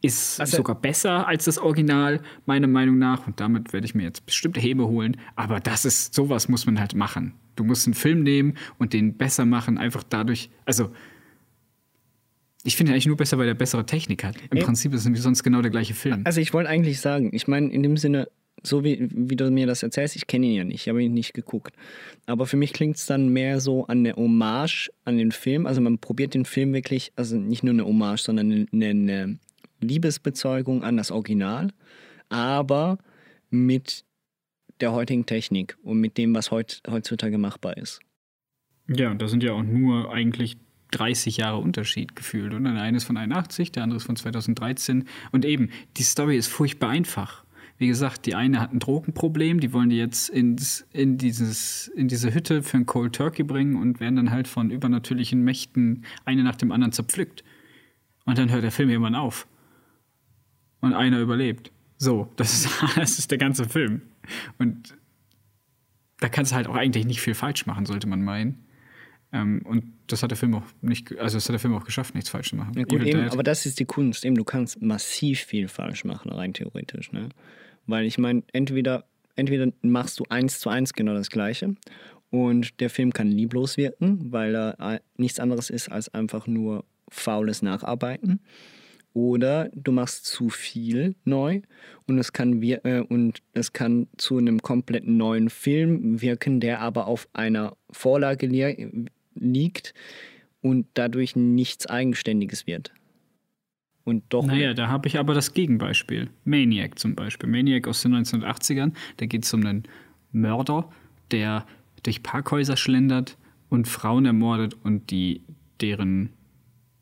ist Also- sogar besser als das Original, meiner Meinung nach. Und damit werde ich mir jetzt bestimmte Hebe holen. Aber das ist, sowas muss man halt machen. Du musst einen Film nehmen und den besser machen, einfach dadurch. Also, ich finde ihn eigentlich nur besser, weil er bessere Technik hat. Im. Prinzip ist es sonst genau der gleiche Film. Also ich wollte eigentlich sagen, ich meine, in dem Sinne, so wie, wie du mir das erzählst, ich kenne ihn ja nicht, ich habe ihn nicht geguckt. Aber für mich klingt es dann mehr so an eine Hommage an den Film. Also man probiert den Film wirklich, also nicht nur eine Hommage, sondern eine, eine Liebesbezeugung an das Original, aber mit der heutigen Technik und mit dem, was heut, heutzutage machbar ist. Ja, und da sind ja auch nur eigentlich 30 Jahre Unterschied gefühlt. Und der eine ist von 81, der andere ist von 2013. Und eben, die Story ist furchtbar einfach. Wie gesagt, die eine hat ein Drogenproblem, die wollen die jetzt ins, in, dieses, in diese Hütte für ein Cold Turkey bringen und werden dann halt von übernatürlichen Mächten eine nach dem anderen zerpflückt. Und dann hört der Film irgendwann auf. Und einer überlebt. So, das ist, das ist der ganze Film. Und da kannst du halt auch eigentlich nicht viel falsch machen, sollte man meinen. Ähm, und das hat der Film auch nicht, also das hat der Film auch geschafft, nichts falsch zu machen. Ja, gut, eben, aber das ist die Kunst. Eben, du kannst massiv viel falsch machen, rein theoretisch. Ne? Weil ich meine, entweder, entweder machst du eins zu eins genau das Gleiche und der Film kann lieblos wirken, weil er äh, nichts anderes ist als einfach nur faules Nacharbeiten. Oder du machst zu viel neu und es kann, wir äh, und es kann zu einem komplett neuen Film wirken, der aber auf einer Vorlage li liegt und dadurch nichts Eigenständiges wird. Und doch. Naja, da habe ich aber das Gegenbeispiel. Maniac zum Beispiel. Maniac aus den 1980ern. Da geht es um einen Mörder, der durch Parkhäuser schlendert und Frauen ermordet und die deren.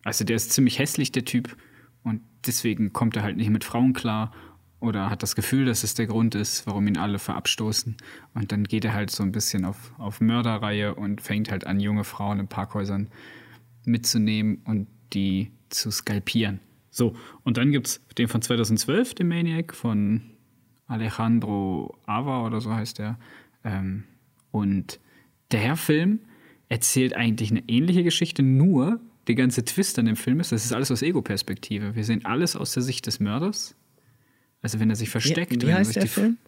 Also der ist ziemlich hässlich, der Typ und deswegen kommt er halt nicht mit Frauen klar oder hat das Gefühl, dass es der Grund ist, warum ihn alle verabstoßen. Und dann geht er halt so ein bisschen auf, auf Mörderreihe und fängt halt an, junge Frauen in Parkhäusern mitzunehmen und die zu skalpieren. So, und dann gibt es den von 2012, den Maniac, von Alejandro Ava oder so heißt der. Ähm, und der Film erzählt eigentlich eine ähnliche Geschichte, nur der ganze Twist an dem Film ist, das ist alles aus Ego-Perspektive. Wir sehen alles aus der Sicht des Mörders. Also wenn er sich versteckt. Wie, wie heißt der Film?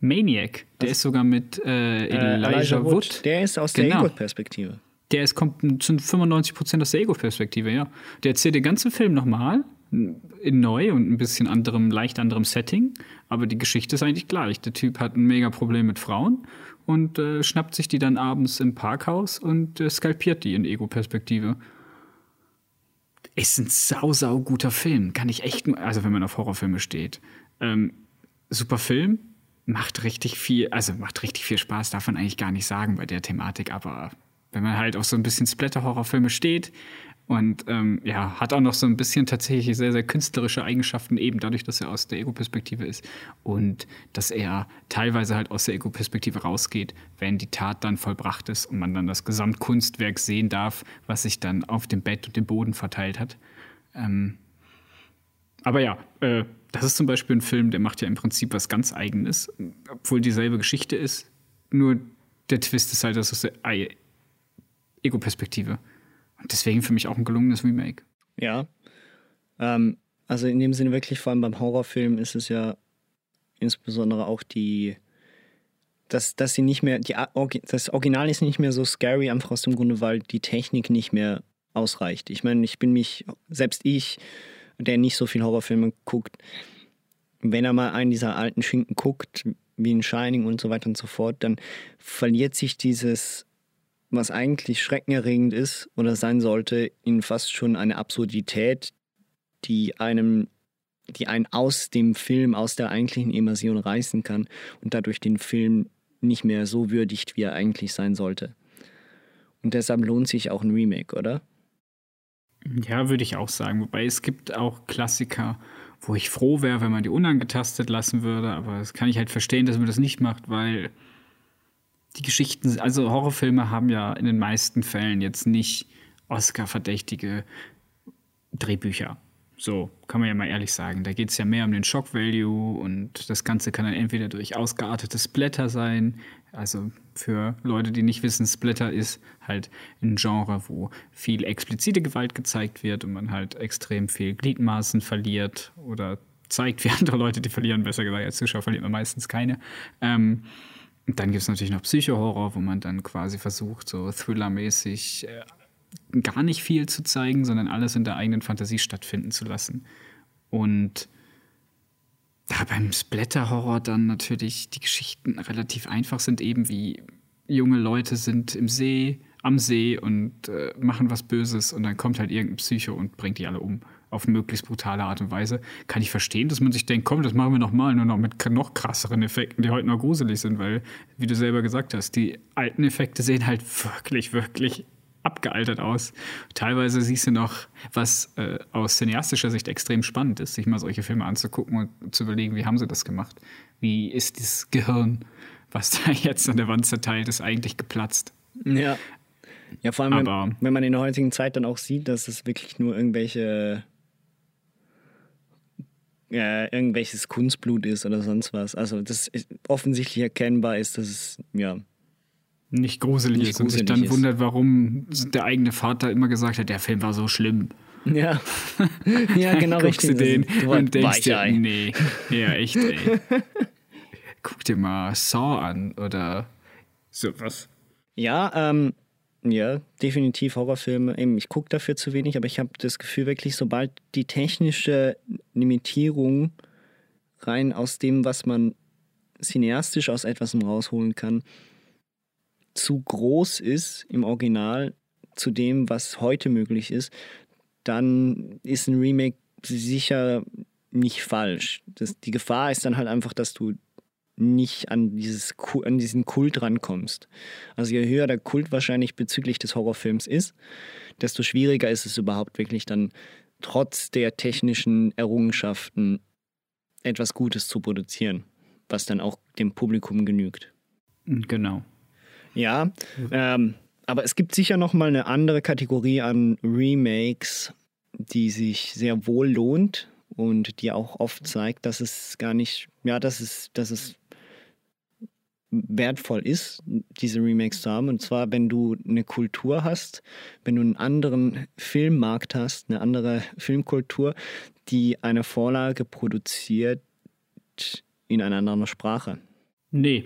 Maniac. Der Was? ist sogar mit äh, Elijah, äh, Elijah Wood. Wood. Der ist aus genau. der Ego-Perspektive. Der ist, kommt zu 95 Prozent aus der Ego-Perspektive, ja. Der erzählt den ganzen Film nochmal, neu und ein bisschen anderem, leicht anderem Setting. Aber die Geschichte ist eigentlich gleich. Der Typ hat ein mega Problem mit Frauen und äh, schnappt sich die dann abends im Parkhaus und äh, skalpiert die in Ego-Perspektive. Ist ein sau, sau guter Film. Kann ich echt nur, also wenn man auf Horrorfilme steht. Ähm, super Film, macht richtig viel, also macht richtig viel Spaß, darf man eigentlich gar nicht sagen bei der Thematik, aber wenn man halt auf so ein bisschen Splatter-Horrorfilme steht, und ähm, ja, hat auch noch so ein bisschen tatsächlich sehr, sehr künstlerische Eigenschaften, eben dadurch, dass er aus der Ego-Perspektive ist und dass er teilweise halt aus der Ego-Perspektive rausgeht, wenn die Tat dann vollbracht ist und man dann das Gesamtkunstwerk sehen darf, was sich dann auf dem Bett und dem Boden verteilt hat. Ähm, aber ja, äh, das ist zum Beispiel ein Film, der macht ja im Prinzip was ganz Eigenes, obwohl dieselbe Geschichte ist. Nur der Twist ist halt, dass aus der Ego-Perspektive deswegen für mich auch ein gelungenes Remake. Ja. Ähm, also in dem Sinne wirklich, vor allem beim Horrorfilm ist es ja insbesondere auch die, dass, dass sie nicht mehr, die, das Original ist nicht mehr so scary, einfach aus dem Grunde, weil die Technik nicht mehr ausreicht. Ich meine, ich bin mich, selbst ich, der nicht so viel Horrorfilme guckt, wenn er mal einen dieser alten Schinken guckt, wie in Shining und so weiter und so fort, dann verliert sich dieses was eigentlich schreckenerregend ist oder sein sollte, in fast schon eine Absurdität, die einem, die einen aus dem Film, aus der eigentlichen Immersion reißen kann und dadurch den Film nicht mehr so würdigt, wie er eigentlich sein sollte. Und deshalb lohnt sich auch ein Remake, oder? Ja, würde ich auch sagen. Wobei es gibt auch Klassiker, wo ich froh wäre, wenn man die unangetastet lassen würde. Aber das kann ich halt verstehen, dass man das nicht macht, weil die Geschichten, also Horrorfilme haben ja in den meisten Fällen jetzt nicht Oscar-verdächtige Drehbücher. So, kann man ja mal ehrlich sagen. Da geht es ja mehr um den Shock-Value und das Ganze kann dann entweder durch ausgeartete Splatter sein. Also für Leute, die nicht wissen, Splatter ist halt ein Genre, wo viel explizite Gewalt gezeigt wird und man halt extrem viel Gliedmaßen verliert oder zeigt, wie andere Leute die verlieren. Besser gesagt, als Zuschauer verliert man meistens keine. Ähm, und dann gibt es natürlich noch Psycho-Horror, wo man dann quasi versucht, so Thriller-mäßig äh, gar nicht viel zu zeigen, sondern alles in der eigenen Fantasie stattfinden zu lassen. Und da beim Splatter-Horror dann natürlich die Geschichten relativ einfach sind, eben wie junge Leute sind im See, am See und äh, machen was Böses und dann kommt halt irgendein Psycho und bringt die alle um auf möglichst brutale Art und Weise, kann ich verstehen, dass man sich denkt, komm, das machen wir nochmal, nur noch mit noch krasseren Effekten, die heute noch gruselig sind, weil, wie du selber gesagt hast, die alten Effekte sehen halt wirklich, wirklich abgealtert aus. Teilweise siehst du noch, was äh, aus cineastischer Sicht extrem spannend ist, sich mal solche Filme anzugucken und zu überlegen, wie haben sie das gemacht? Wie ist das Gehirn, was da jetzt an der Wand zerteilt ist, eigentlich geplatzt? Ja. Ja, vor allem, wenn, wenn, man in der heutigen Zeit dann auch sieht, dass es wirklich nur irgendwelche äh, irgendwelches Kunstblut ist oder sonst was. Also das ist offensichtlich erkennbar ist, dass es ja nicht gruselig Nicht ist und sich gruselig dann ist. wundert, warum der eigene Vater immer gesagt hat, der Film war so schlimm. ja ja genau Guckst richtig. du den ist- und denkst dir, Weichei. nee, ja echt, ey. Guck dir mal Saw an oder sowas. Ja, ähm, ja, definitiv Horrorfilme. Eben, ich gucke dafür zu wenig, aber ich habe das Gefühl, wirklich, sobald die technische Limitierung rein aus dem, was man cineastisch aus etwas rausholen kann, zu groß ist im Original zu dem, was heute möglich ist, dann ist ein Remake sicher nicht falsch. Das, die Gefahr ist dann halt einfach, dass du nicht an, dieses, an diesen Kult rankommst. Also je höher der Kult wahrscheinlich bezüglich des Horrorfilms ist, desto schwieriger ist es überhaupt wirklich dann trotz der technischen Errungenschaften etwas Gutes zu produzieren, was dann auch dem Publikum genügt. Genau. Ja, ähm, aber es gibt sicher noch mal eine andere Kategorie an Remakes, die sich sehr wohl lohnt und die auch oft zeigt, dass es gar nicht, ja, dass es, dass es wertvoll ist, diese Remakes zu haben. Und zwar, wenn du eine Kultur hast, wenn du einen anderen Filmmarkt hast, eine andere Filmkultur, die eine Vorlage produziert in einer anderen Sprache. Nee,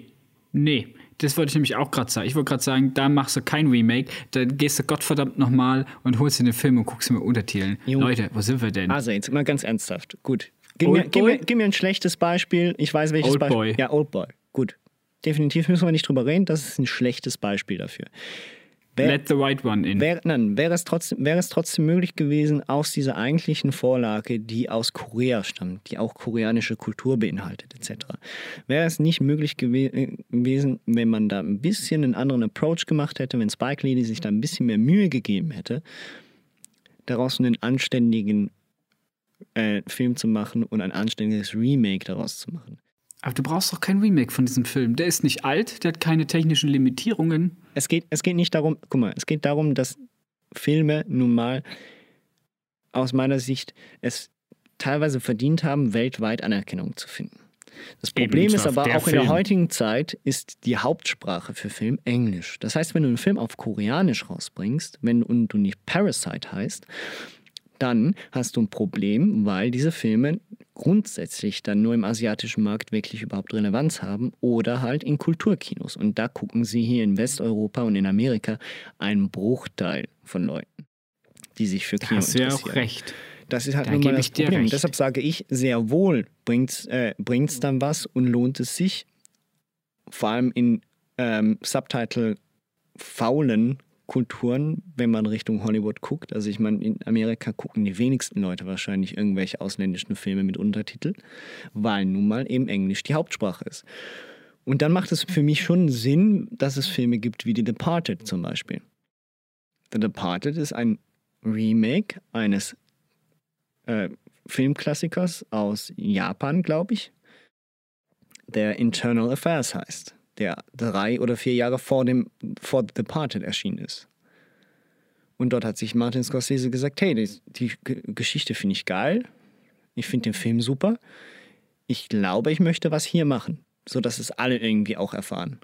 nee. Das wollte ich nämlich auch gerade sagen. Ich wollte gerade sagen, da machst du kein Remake. Da gehst du Gottverdammt nochmal und holst dir den Film und guckst mit Untertiteln. Jo. Leute, wo sind wir denn? Also, jetzt mal ganz ernsthaft. Gut. Gib mir, gib, mir, gib mir ein schlechtes Beispiel. Ich weiß welches Oldboy. Beispiel. Ja, Oldboy. Gut. Definitiv müssen wir nicht drüber reden. Das ist ein schlechtes Beispiel dafür. Wär, Let the right one in. wär, nein, wäre es, trotzdem, wäre es trotzdem möglich gewesen, aus dieser eigentlichen Vorlage, die aus Korea stammt, die auch koreanische Kultur beinhaltet, etc., wäre es nicht möglich gewe äh, gewesen, wenn man da ein bisschen einen anderen Approach gemacht hätte, wenn Spike Lee sich da ein bisschen mehr Mühe gegeben hätte, daraus einen anständigen äh, Film zu machen und ein anständiges Remake daraus zu machen. Aber du brauchst doch kein Remake von diesem Film. Der ist nicht alt, der hat keine technischen Limitierungen. Es geht, es geht nicht darum, guck mal, es geht darum, dass Filme nun mal aus meiner Sicht es teilweise verdient haben, weltweit Anerkennung zu finden. Das Eben, Problem und ist aber auch in der Film. heutigen Zeit ist die Hauptsprache für Film Englisch. Das heißt, wenn du einen Film auf Koreanisch rausbringst, wenn und du nicht Parasite heißt, dann hast du ein Problem, weil diese Filme grundsätzlich dann nur im asiatischen Markt wirklich überhaupt Relevanz haben oder halt in Kulturkinos. Und da gucken sie hier in Westeuropa und in Amerika einen Bruchteil von Leuten, die sich für Da Kino hast du ja interessieren. auch recht. Das ist halt Da nun mal das Problem. Deshalb sage ich, sehr wohl bringt es äh, bringt's dann was und lohnt es sich, vor allem in ähm, Subtitle-faulen Kulturen, wenn man Richtung Hollywood guckt. Also ich meine, in Amerika gucken die wenigsten Leute wahrscheinlich irgendwelche ausländischen Filme mit Untertitel, weil nun mal eben Englisch die Hauptsprache ist. Und dann macht es für mich schon Sinn, dass es Filme gibt wie The Departed zum Beispiel. The Departed ist ein Remake eines äh, Filmklassikers aus Japan, glaube ich, der Internal Affairs heißt, der drei oder vier Jahre vor dem vor The Departed erschienen ist. Und dort hat sich Martin Scorsese gesagt, hey, die, die Geschichte finde ich geil, ich finde den Film super, ich glaube, ich möchte was hier machen, sodass es alle irgendwie auch erfahren.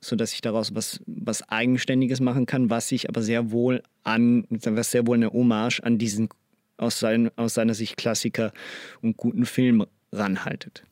Sodass ich daraus was, was Eigenständiges machen kann, was sich aber sehr wohl an, was sehr wohl eine Hommage an diesen aus, sein, aus seiner Sicht Klassiker und guten Film ranhaltet.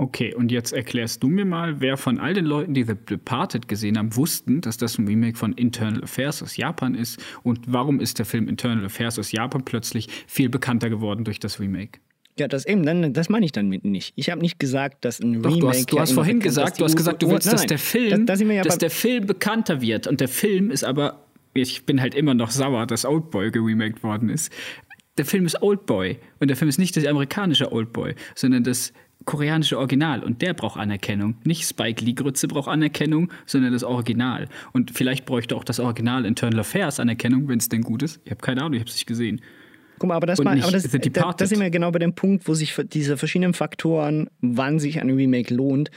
Okay, und jetzt erklärst du mir mal, wer von all den Leuten, die The Departed gesehen haben, wussten, dass das ein Remake von Internal Affairs aus Japan ist und warum ist der Film Internal Affairs aus Japan plötzlich viel bekannter geworden durch das Remake? Ja, das eben, dann, das meine ich dann nicht. Ich habe nicht gesagt, dass ein Doch, Remake. du hast, du ja hast vorhin gesagt, du hast gesagt, du willst, nein, dass der Film, Da, da sind wir ja dass der Film bekannter wird. Und der Film ist aber, ich bin halt immer noch sauer, dass Oldboy geremaked worden ist. Der Film ist Oldboy und der Film ist nicht das amerikanische Oldboy, sondern das koreanische Original und der braucht Anerkennung. Nicht Spike Lee Grütze braucht Anerkennung, sondern das Original. Und vielleicht bräuchte auch das Original Internal Affairs Anerkennung, wenn es denn gut ist. Ich habe keine Ahnung, ich habe es nicht gesehen. Guck mal, aber das, mal, aber das, The da, da Departed. sind wir genau bei dem Punkt, wo sich diese verschiedenen Faktoren, wann sich ein Remake lohnt,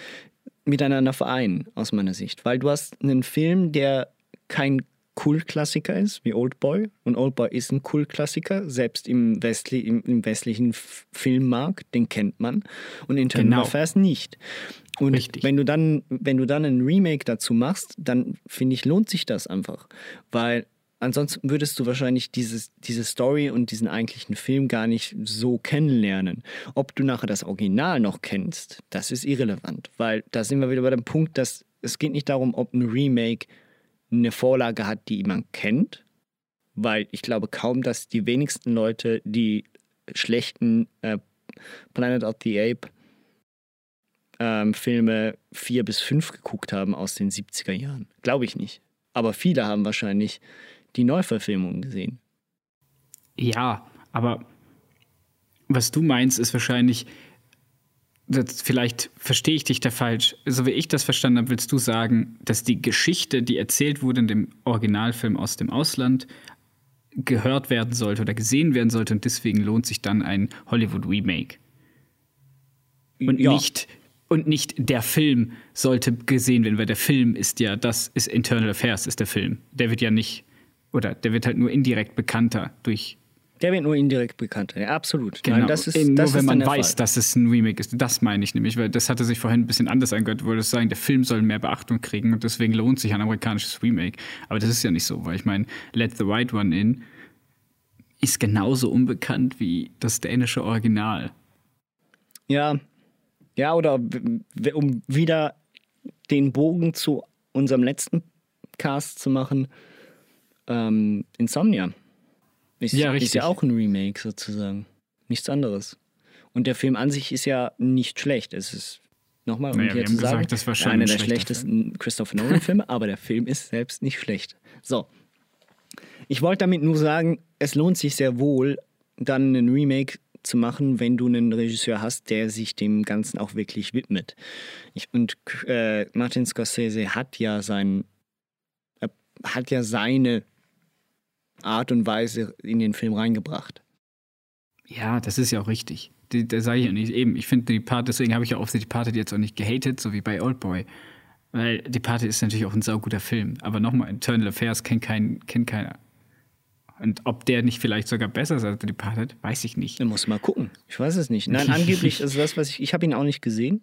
miteinander vereinen, aus meiner Sicht. Weil du hast einen Film, der kein Kultklassiker ist, wie Oldboy. Und Oldboy ist ein Kultklassiker, selbst im, westli im, im westlichen Filmmarkt, den kennt man. Und Internal Genau. Affairs nicht. Und Richtig. wenn du dann, wenn du dann ein Remake dazu machst, dann finde ich, lohnt sich das einfach. Weil ansonsten würdest du wahrscheinlich dieses, diese Story und diesen eigentlichen Film gar nicht so kennenlernen. Ob du nachher das Original noch kennst, das ist irrelevant. Weil da sind wir wieder bei dem Punkt, dass es geht nicht darum, ob ein Remake eine Vorlage hat, die man kennt. Weil ich glaube kaum, dass die wenigsten Leute die schlechten äh, Planet of the Ape ähm, Filme 4 bis 5 geguckt haben aus den 70er Jahren. Glaube ich nicht. Aber viele haben wahrscheinlich die Neuverfilmungen gesehen. Ja, aber was du meinst, ist wahrscheinlich, das, vielleicht verstehe ich dich da falsch. So wie ich das verstanden habe, willst du sagen, dass die Geschichte, die erzählt wurde in dem Originalfilm aus dem Ausland, gehört werden sollte oder gesehen werden sollte und deswegen lohnt sich dann ein Hollywood-Remake. Und Ja. nicht und nicht der Film sollte gesehen werden, weil der Film ist ja, das ist Internal Affairs, ist der Film. Der wird ja nicht, oder der wird halt nur indirekt bekannter durch Der wird nur indirekt bekannt. Ja, absolut. Genau, Nein, das ist, eben das nur wenn ist man weiß, Fall. dass es ein Remake ist. Das meine ich nämlich, weil das hatte sich vorhin ein bisschen anders angehört. Du wolltest sagen, der Film soll mehr Beachtung kriegen und deswegen lohnt sich ein amerikanisches Remake. Aber das ist ja nicht so, weil ich meine, Let the Right One In ist genauso unbekannt wie das dänische Original. Ja, ja, oder um wieder den Bogen zu unserem letzten Cast zu machen, ähm, Insomnia. Ist, Ja, ist richtig. ja auch ein Remake sozusagen. Nichts anderes. Und der Film an sich ist ja nicht schlecht. Es ist, nochmal, um Naja, hier zu sagen, gesagt, einer ein der schlechtesten Christopher Nolan-Filme, aber der Film ist selbst nicht schlecht. So. Ich wollte damit nur sagen, es lohnt sich sehr wohl, dann einen Remake zu machen, wenn du einen Regisseur hast, der sich dem Ganzen auch wirklich widmet. Ich, und äh, Martin Scorsese hat ja sein, äh, hat ja seine Art und Weise in den Film reingebracht. Ja, das ist ja auch richtig. Da sage ich ja nicht eben. Ich finde die Part, deswegen habe ich ja auf die Party jetzt auch nicht gehatet, so wie bei Oldboy. Weil die Party ist natürlich auch ein sauguter Film. Aber nochmal, Internal Affairs kennt, kein, kennt keiner. Und ob der nicht vielleicht sogar besser ist als die Party, weiß ich nicht. Da muss mal gucken. Ich weiß es nicht. Nein, angeblich ist das, was ich, ich habe ihn auch nicht gesehen,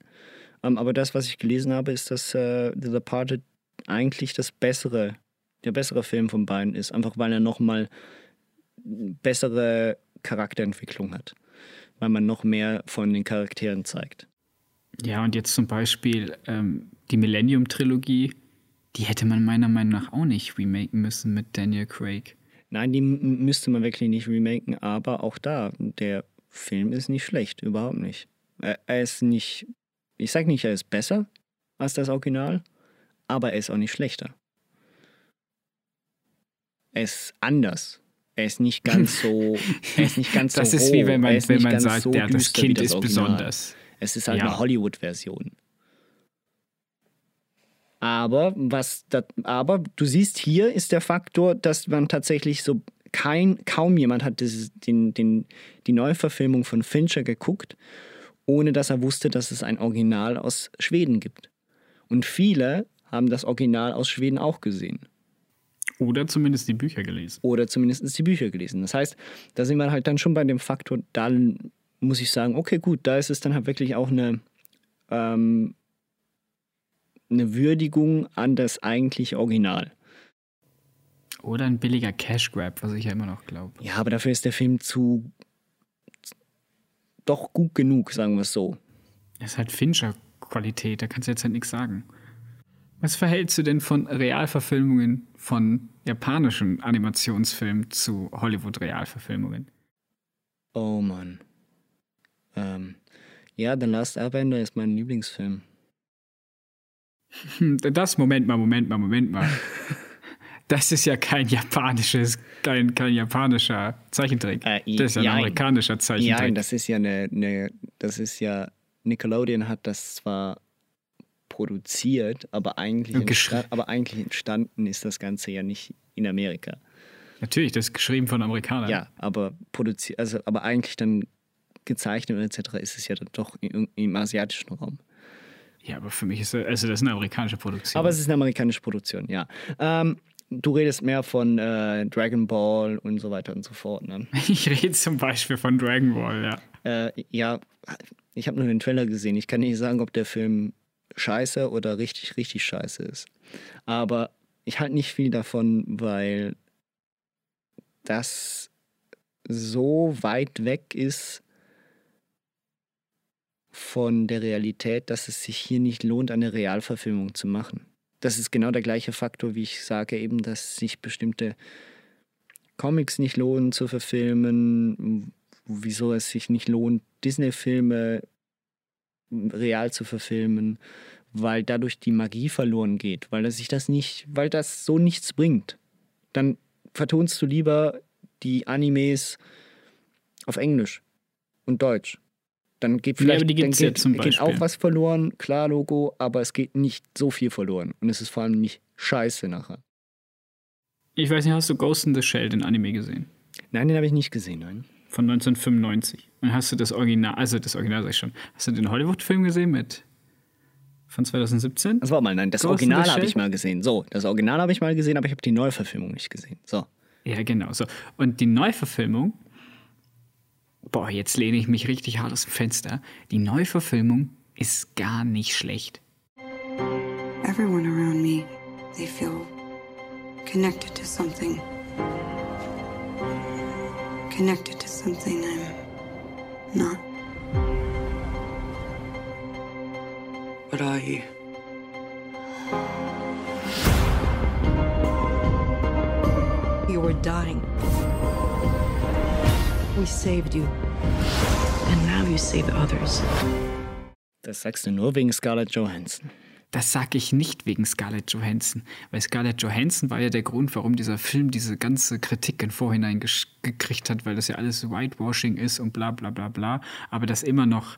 ähm, aber das, was ich gelesen habe, ist, dass äh, The Departed eigentlich das bessere, der bessere Film von beiden ist, einfach weil er nochmal bessere Charakterentwicklung hat, weil man noch mehr von den Charakteren zeigt. Ja, und jetzt zum Beispiel ähm, die Millennium-Trilogie, die hätte man meiner Meinung nach auch nicht remaken müssen mit Daniel Craig. Nein, die müsste man wirklich nicht remaken, aber auch da, der Film ist nicht schlecht, überhaupt nicht. Er, er ist nicht, ich sage nicht, er ist besser als das Original, aber er ist auch nicht schlechter. Er ist anders. Er ist nicht ganz so, er ist nicht ganz Das so ist roh. wie wenn man, wenn man sagt, so ja, das Kind ist Original. besonders. Es ist halt Ja. eine Hollywood-Version. Aber was das, aber du siehst, hier ist der Faktor, dass man tatsächlich so kein, kaum jemand hat dieses, den, den, die Neuverfilmung von Fincher geguckt, ohne dass er wusste, dass es ein Original aus Schweden gibt. Und viele haben das Original aus Schweden auch gesehen. Oder zumindest die Bücher gelesen. Oder zumindest die Bücher gelesen. Das heißt, da sind wir halt dann schon bei dem Faktor, dann muss ich sagen, okay, gut, da ist es dann halt wirklich auch eine, ähm, eine Würdigung an das eigentliche Original. Oder ein billiger Cash Grab, was ich ja immer noch glaube. Ja, aber dafür ist der Film zu doch gut genug, sagen wir es so. Das ist halt Fincher-Qualität, da kannst du jetzt halt nichts sagen. Was verhältst du denn von Realverfilmungen von japanischen Animationsfilmen zu Hollywood-Realverfilmungen? Oh Mann. Ähm, ja, The Last Airbender ist mein Lieblingsfilm. Hm, Das, Moment mal, Moment mal, Moment mal. Das ist ja kein japanisches, kein, kein japanischer Zeichentrick. Äh, das ist ja ein amerikanischer Zeichentrick. Ja, das ist ja eine, eine, das ist ja, Nickelodeon hat das zwar produziert, aber eigentlich, Und entsta aber eigentlich entstanden ist das Ganze ja nicht in Amerika. Natürlich, das ist geschrieben von Amerikanern. Ja, aber produziert, also aber eigentlich dann gezeichnet etc. ist es ja dann doch im, im asiatischen Raum. Ja, aber für mich ist das, also das ist eine amerikanische Produktion. Aber es ist eine amerikanische Produktion, ja. Ähm, du redest mehr von äh, Dragon Ball und so weiter und so fort. Ne? Ich rede zum Beispiel von Dragon Ball, ja. Äh, ja, ich habe nur den Trailer gesehen. Ich kann nicht sagen, ob der Film scheiße oder richtig, richtig scheiße ist. Aber ich halte nicht viel davon, weil das so weit weg ist von der Realität, dass es sich hier nicht lohnt, eine Realverfilmung zu machen. Das ist genau der gleiche Faktor, wie ich sage, eben, dass sich bestimmte Comics nicht lohnen zu verfilmen, wieso es sich nicht lohnt, Disney-Filme real zu verfilmen, weil dadurch die Magie verloren geht, weil sich das nicht, weil das so nichts bringt. Dann vertonst du lieber die Animes auf Englisch und Deutsch. Dann geht vielleicht ja, die dann geht, ja geht auch was verloren, klar Logo, aber es geht nicht so viel verloren und es ist vor allem nicht scheiße nachher. Ich weiß nicht, hast du Ghost in the Shell, den Anime gesehen? Nein, den habe ich nicht gesehen, nein. Von 1995. Und hast du das Original, also das Original sag ich schon, hast du den Hollywood-Film gesehen mit von 2017? Das war mal, nein, das Ghost Original habe ich mal gesehen. So, das Original habe ich mal gesehen, aber ich habe die Neuverfilmung nicht gesehen. So. Ja, genau. So. Und die Neuverfilmung, boah, jetzt lehne ich mich richtig hart aus dem Fenster. Die Neuverfilmung ist gar nicht schlecht. Everyone around me, they feel connected to something. Connected to something I'm not. What are you? You were dying. We saved you. And now you save others. Das sagst du nur wegen Scarlett Johansson. Das sage ich nicht wegen Scarlett Johansson, weil Scarlett Johansson war ja der Grund, warum dieser Film diese ganze Kritik im Vorhinein gekriegt hat, weil das ja alles Whitewashing ist und bla bla bla bla, aber dass immer noch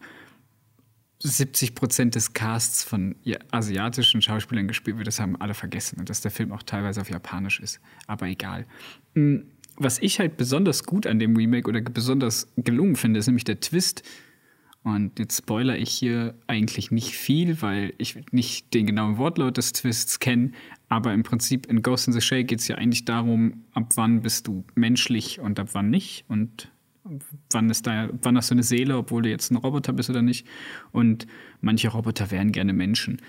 70 Prozent des Casts von asiatischen Schauspielern gespielt wird, das haben alle vergessen und dass der Film auch teilweise auf Japanisch ist, aber egal. Mm, Was ich halt besonders gut an dem Remake oder besonders gelungen finde, ist nämlich der Twist, und jetzt spoiler ich hier eigentlich nicht viel, weil ich nicht den genauen Wortlaut des Twists kenne. Aber im Prinzip in Ghost in the Shell geht es ja eigentlich darum, ab wann bist du menschlich und ab wann nicht. Und wann ist da, wann hast du eine Seele, obwohl du jetzt ein Roboter bist oder nicht. Und manche Roboter wären gerne Menschen.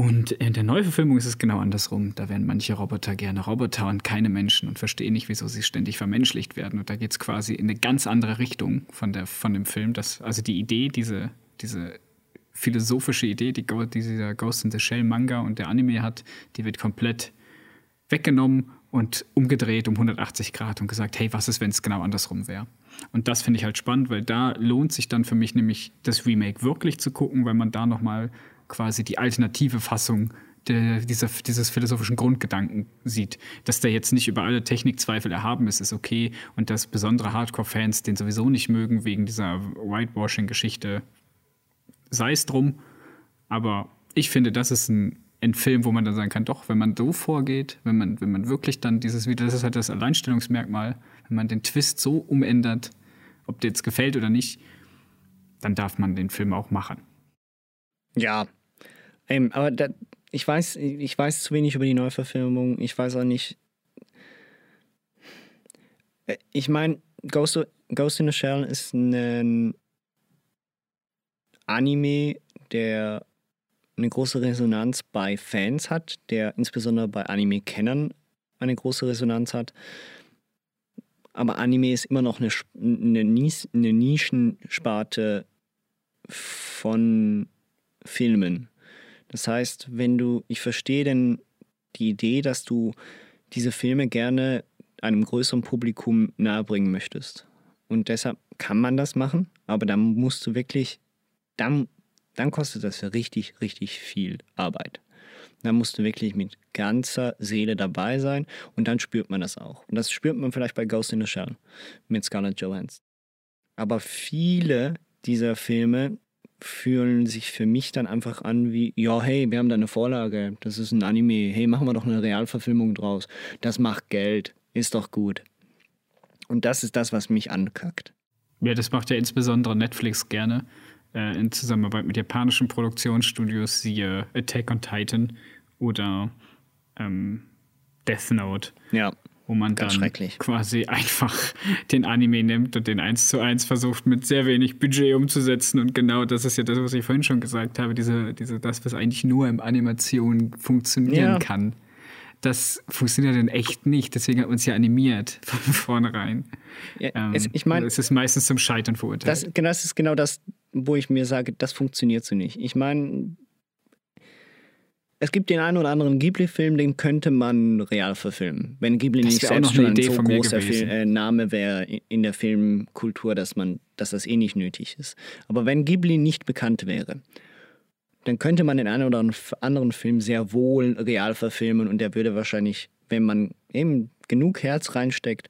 Und in der Neuverfilmung ist es genau andersrum. Da werden manche Roboter gerne Roboter und keine Menschen und verstehen nicht, wieso sie ständig vermenschlicht werden. Und da geht es quasi in eine ganz andere Richtung von, der, von dem Film. Das, also die Idee, diese, diese philosophische Idee, die, die dieser Ghost in the Shell Manga und der Anime hat, die wird komplett weggenommen und umgedreht um 180 Grad und gesagt, hey, was ist, wenn es genau andersrum wäre? Und das finde ich halt spannend, weil da lohnt sich dann für mich nämlich das Remake wirklich zu gucken, weil man da nochmal quasi die alternative Fassung der, dieser, dieses philosophischen Grundgedanken sieht. Dass der jetzt nicht über alle Technikzweifel erhaben ist, ist okay. Und dass besondere Hardcore-Fans den sowieso nicht mögen wegen dieser Whitewashing-Geschichte, sei es drum. Aber ich finde, das ist ein, ein Film, wo man dann sagen kann, doch, wenn man so vorgeht, wenn man, wenn man wirklich dann dieses wieder, das ist halt das Alleinstellungsmerkmal, wenn man den Twist so umändert, ob der jetzt gefällt oder nicht, dann darf man den Film auch machen. Ja, ähm, aber da, ich, weiß, ich weiß zu wenig über die Neuverfilmung. Ich weiß auch nicht. Ich meine, Ghost, Ghost in the Shell ist ein Anime, der eine große Resonanz bei Fans hat, der insbesondere bei Anime-Kennern eine große Resonanz hat. Aber Anime ist immer noch eine, eine, eine Nischensparte von Filmen. Das heißt, wenn du, ich verstehe denn die Idee, dass du diese Filme gerne einem größeren Publikum nahebringen möchtest. Und deshalb kann man das machen, aber dann musst du wirklich, dann, dann kostet das ja richtig, richtig viel Arbeit. Dann musst du wirklich mit ganzer Seele dabei sein und dann spürt man das auch. Und das spürt man vielleicht bei Ghost in the Shell mit Scarlett Johansson. Aber viele dieser Filme fühlen sich für mich dann einfach an wie, ja, hey, wir haben da eine Vorlage, das ist ein Anime, hey, machen wir doch eine Realverfilmung draus. Das macht Geld, ist doch gut. Und das ist das, was mich ankackt. Ja, das macht ja insbesondere Netflix gerne äh, in Zusammenarbeit mit japanischen Produktionsstudios, siehe Attack on Titan oder ähm, Death Note. Ja. Wo man Ganz dann quasi einfach den Anime nimmt und den eins zu eins versucht mit sehr wenig Budget umzusetzen. Und genau das ist ja das, was ich vorhin schon gesagt habe, diese, diese, das, was eigentlich nur im Animation funktionieren Ja. kann. Das funktioniert in echt nicht, deswegen hat man es ja animiert von vornherein. ja Ähm, es, ich meine, es ist meistens zum Scheitern verurteilt. Das, genau, das ist genau das, wo ich mir sage, das funktioniert so nicht. Ich meine, es gibt den einen oder anderen Ghibli-Film, den könnte man real verfilmen. Wenn Ghibli Das nicht selbst schon ein so großer gewesen. Fil äh, Name wäre in der Filmkultur, dass, man, dass das eh nicht nötig ist. Aber wenn Ghibli nicht bekannt wäre, dann könnte man den einen oder anderen Film sehr wohl real verfilmen und der würde wahrscheinlich, wenn man eben genug Herz reinsteckt,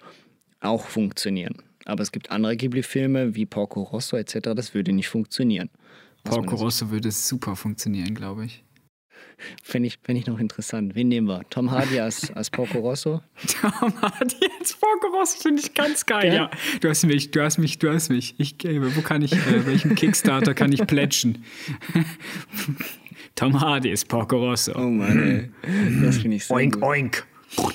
auch funktionieren. Aber es gibt andere Ghibli-Filme wie Porco Rosso etc., das würde nicht funktionieren. Porco. Rosso würde super funktionieren, glaube ich. Fände ich, fänd ich noch interessant. Wen nehmen wir? Tom Hardy als, als Porco Rosso? Tom Hardy als Porco Rosso finde ich ganz geil. Ja, du hast mich, du hast mich, du hast mich. Ich gebe, wo kann ich, äh, welchen Kickstarter kann ich plätschen? Tom Hardy ist Porco Rosso. Oh Mann, ey. Das finde ich sehr oink, gut. oink.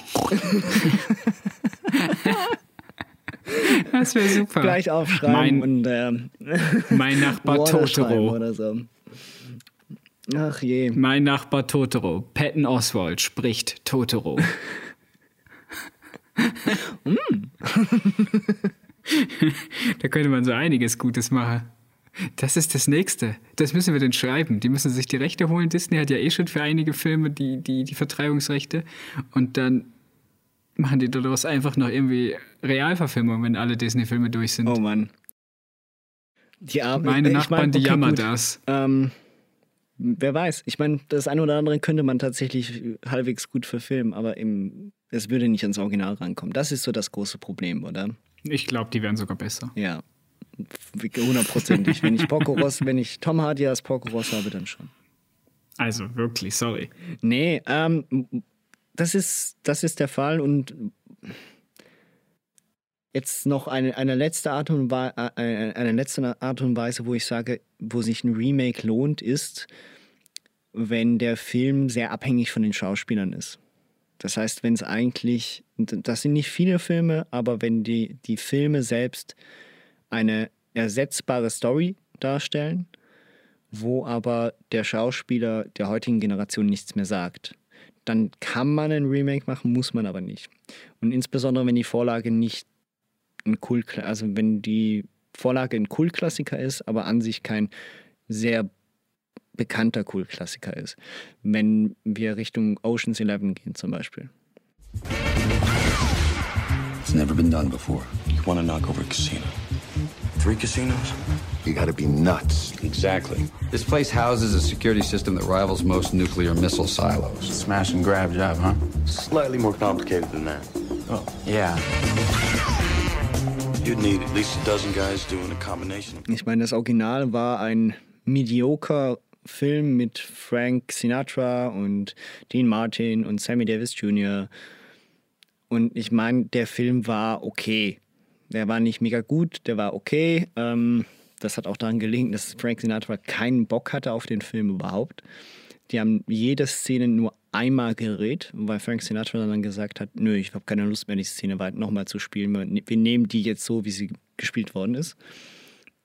das wäre super. Gleich aufschreiben Mein, und ähm, mein Nachbar Totoro. oder so. Ach je. Mein Nachbar Totoro. Patton Oswald spricht Totoro. da könnte man so einiges Gutes machen. Das ist das Nächste. Das müssen wir denn schreiben. Die müssen sich die Rechte holen. Disney hat ja eh schon für einige Filme die, die, die Vertreibungsrechte. Und dann machen die daraus einfach noch irgendwie Realverfilmung, wenn alle Disney-Filme durch sind. Oh Mann. Die Ar Meine ich Nachbarn, mein, die okay, jammern gut. das. Ähm, wer weiß. Ich meine, das eine oder andere könnte man tatsächlich halbwegs gut verfilmen, aber im, es würde nicht ans Original rankommen. Das ist so das große Problem, oder? Ich glaube, die wären sogar besser. Ja. Hundertprozentig. wenn ich Porco Rosso, wenn ich Tom Hardy als Porco Rosso habe, dann schon. Also wirklich, sorry. Nee, ähm, das ist, das ist der Fall und jetzt noch eine, eine letzte Art und Weise, eine letzte Art und Weise, wo ich sage, wo sich ein Remake lohnt, ist, wenn der Film sehr abhängig von den Schauspielern ist. Das heißt, wenn es eigentlich, das sind nicht viele Filme, aber wenn die, die Filme selbst eine ersetzbare Story darstellen, wo aber der Schauspieler der heutigen Generation nichts mehr sagt. Dann kann man ein Remake machen, muss man aber nicht. Und insbesondere, wenn die Vorlage nicht ein Kult, also wenn die Vorlage ein Kultklassiker ist, aber an sich kein sehr bekannter Kultklassiker ist. Wenn wir Richtung Ocean's Eleven gehen zum Beispiel. It's never been done before. You want to knock over a casino? Three casinos? You gotta be nuts. Exactly. This place houses a security system that rivals most nuclear missile silos. Smash and grab job, huh? Slightly more complicated than that. Oh, yeah. Ich meine, das Original war ein mediocre Film mit Frank Sinatra und Dean Martin und Sammy Davis Jr. Und ich meine, der Film war okay. Der war nicht mega gut, der war okay. Ähm, das hat auch daran gelegen, dass Frank Sinatra keinen Bock hatte auf den Film überhaupt. Die haben jede Szene nur einmal gedreht, weil Frank Sinatra dann gesagt hat, nö, ich habe keine Lust mehr, die Szene weit nochmal zu spielen. Wir wir nehmen die jetzt so, wie sie gespielt worden ist.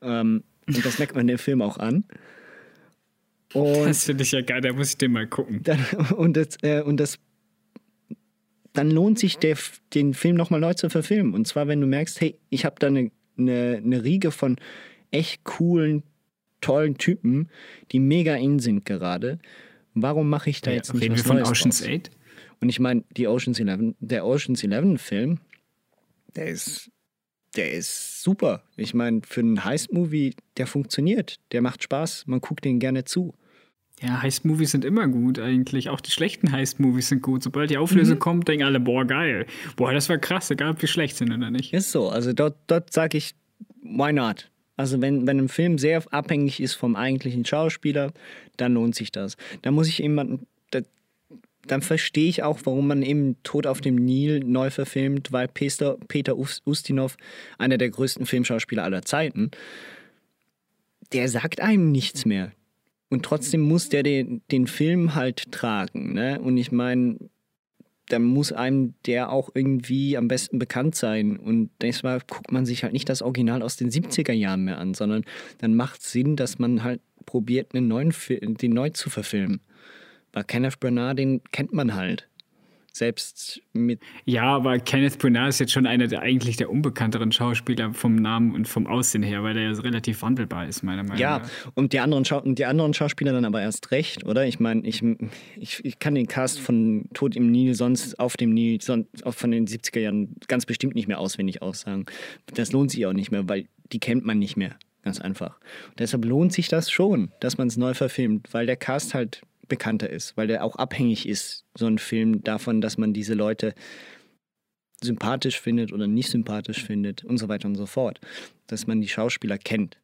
Ähm, und das merkt man dem Film auch an. Und Das finde ich ja geil, da muss ich den mal gucken. dann, und das, äh, und das dann lohnt sich der, den Film nochmal neu zu verfilmen. Und zwar, wenn du merkst, hey, ich habe da eine, eine, eine Riege von echt coolen, tollen Typen, die mega in sind gerade. Warum mache ich da jetzt nicht Reden wir was von Neues Ocean's draus? 8? Und ich meine, die Ocean's 11, der Ocean's 11 Film, der ist, der ist super. Ich meine, für einen Heist-Movie, der funktioniert. Der macht Spaß. Man guckt den gerne zu. Ja, Heist-Movies sind immer gut eigentlich. Auch die schlechten Heist-Movies sind gut. Sobald die Auflösung Mhm. kommt, denken alle, boah, geil. Boah, das war krass, egal ob wir schlecht sind oder nicht. Ist so. Also dort, dort sage ich, why not? Also wenn, wenn ein Film sehr abhängig ist vom eigentlichen Schauspieler, dann lohnt sich das. Da muss ich jemanden, da, dann verstehe ich auch, warum man eben Tod auf dem Nil neu verfilmt, weil Peter, Peter Ust- Ustinov, einer der größten Filmschauspieler aller Zeiten, der sagt einem nichts mehr. Und trotzdem muss der den, den Film halt tragen. Ne? Und ich meine, dann muss einem der auch irgendwie am besten bekannt sein. Und deshalb guckt man sich halt nicht das Original aus den 70er Jahren mehr an, sondern dann macht es Sinn, dass man halt probiert, einen neuen Film, den neu zu verfilmen. Weil Kenneth Branagh, den kennt man halt selbst mit. Ja, aber Kenneth Branagh ist jetzt schon einer der eigentlich der unbekannteren Schauspieler vom Namen und vom Aussehen her, weil der ja relativ wandelbar ist, meiner Meinung ja, nach. Ja, und die anderen, Schau die anderen Schauspieler dann aber erst recht, oder? Ich meine, ich, ich, ich kann den Cast von Tod im Nil sonst auf dem Nil sonst, auch von den 70er Jahren ganz bestimmt nicht mehr auswendig aussagen. Das lohnt sich auch nicht mehr, weil die kennt man nicht mehr. Ganz einfach. Und deshalb lohnt sich das schon, dass man es neu verfilmt, weil der Cast halt bekannter ist, weil der auch abhängig ist, so ein Film, davon, dass man diese Leute sympathisch findet oder nicht sympathisch findet und so weiter und so fort. Dass man die Schauspieler kennt.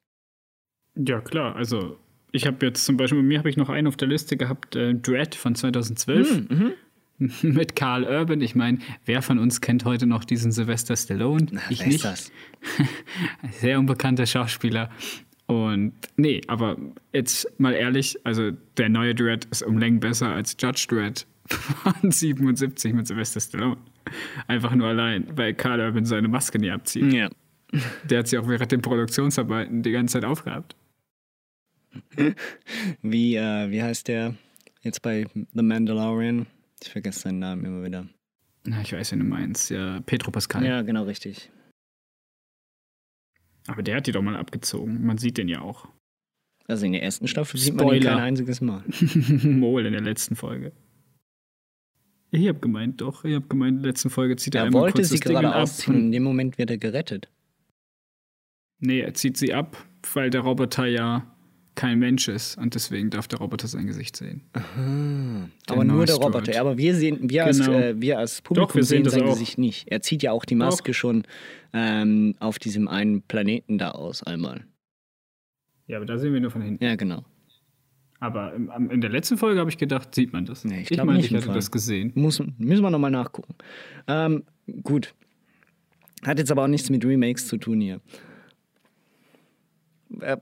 Ja, klar. Also, ich habe jetzt zum Beispiel, bei mir habe ich noch einen auf der Liste gehabt, äh, Dread von 2012. Mhm, mit Carl Urban. Ich meine, wer von uns kennt heute noch diesen Sylvester Stallone? Na, ich nicht. Das? Sehr unbekannter Schauspieler. Und nee, aber jetzt mal ehrlich, also der neue Dread ist um Längen besser als Judge Dread von 77 mit Sylvester Stallone. Einfach nur allein, weil Carl Urban seine Maske nie abzieht. Ja. Der hat sie auch während den Produktionsarbeiten die ganze Zeit aufgehabt. Wie, äh, wie heißt der jetzt bei The Mandalorian? Ich vergesse seinen Namen immer wieder. Na, ich weiß, wen du meinst. Ja, Petro Pascal. Ja, genau richtig. Aber der hat die doch mal abgezogen. Man sieht den ja auch. Also in der ersten Staffel sieht man ihn kein einziges Mal. Mol in der letzten Folge. Ich hab gemeint, doch. Ich hab gemeint, in der letzten Folge zieht er, er einmal wollte kurz sie das Ding gerade ab. ausziehen. In dem Moment wird er gerettet. Nee, er zieht sie ab, weil der Roboter ja kein Mensch ist und deswegen darf der Roboter sein Gesicht sehen. Aha. Aber nur der. Roboter. Aber wir sehen, wir, als, Genau. äh, wir als Publikum Doch, wir sehen sehen sein auch. Gesicht nicht. Er zieht ja auch die Maske schon ähm, auf diesem einen Planeten da aus einmal. Ja, aber da sehen wir nur von hinten. Ja, genau. Aber im, am- in der letzten Folge habe ich gedacht, sieht man das. Nee, ich glaube nicht ich Fall. das gesehen. Muss, müssen wir nochmal nachgucken. Ähm, gut. Hat jetzt aber auch nichts mit Remakes zu tun hier. Äh,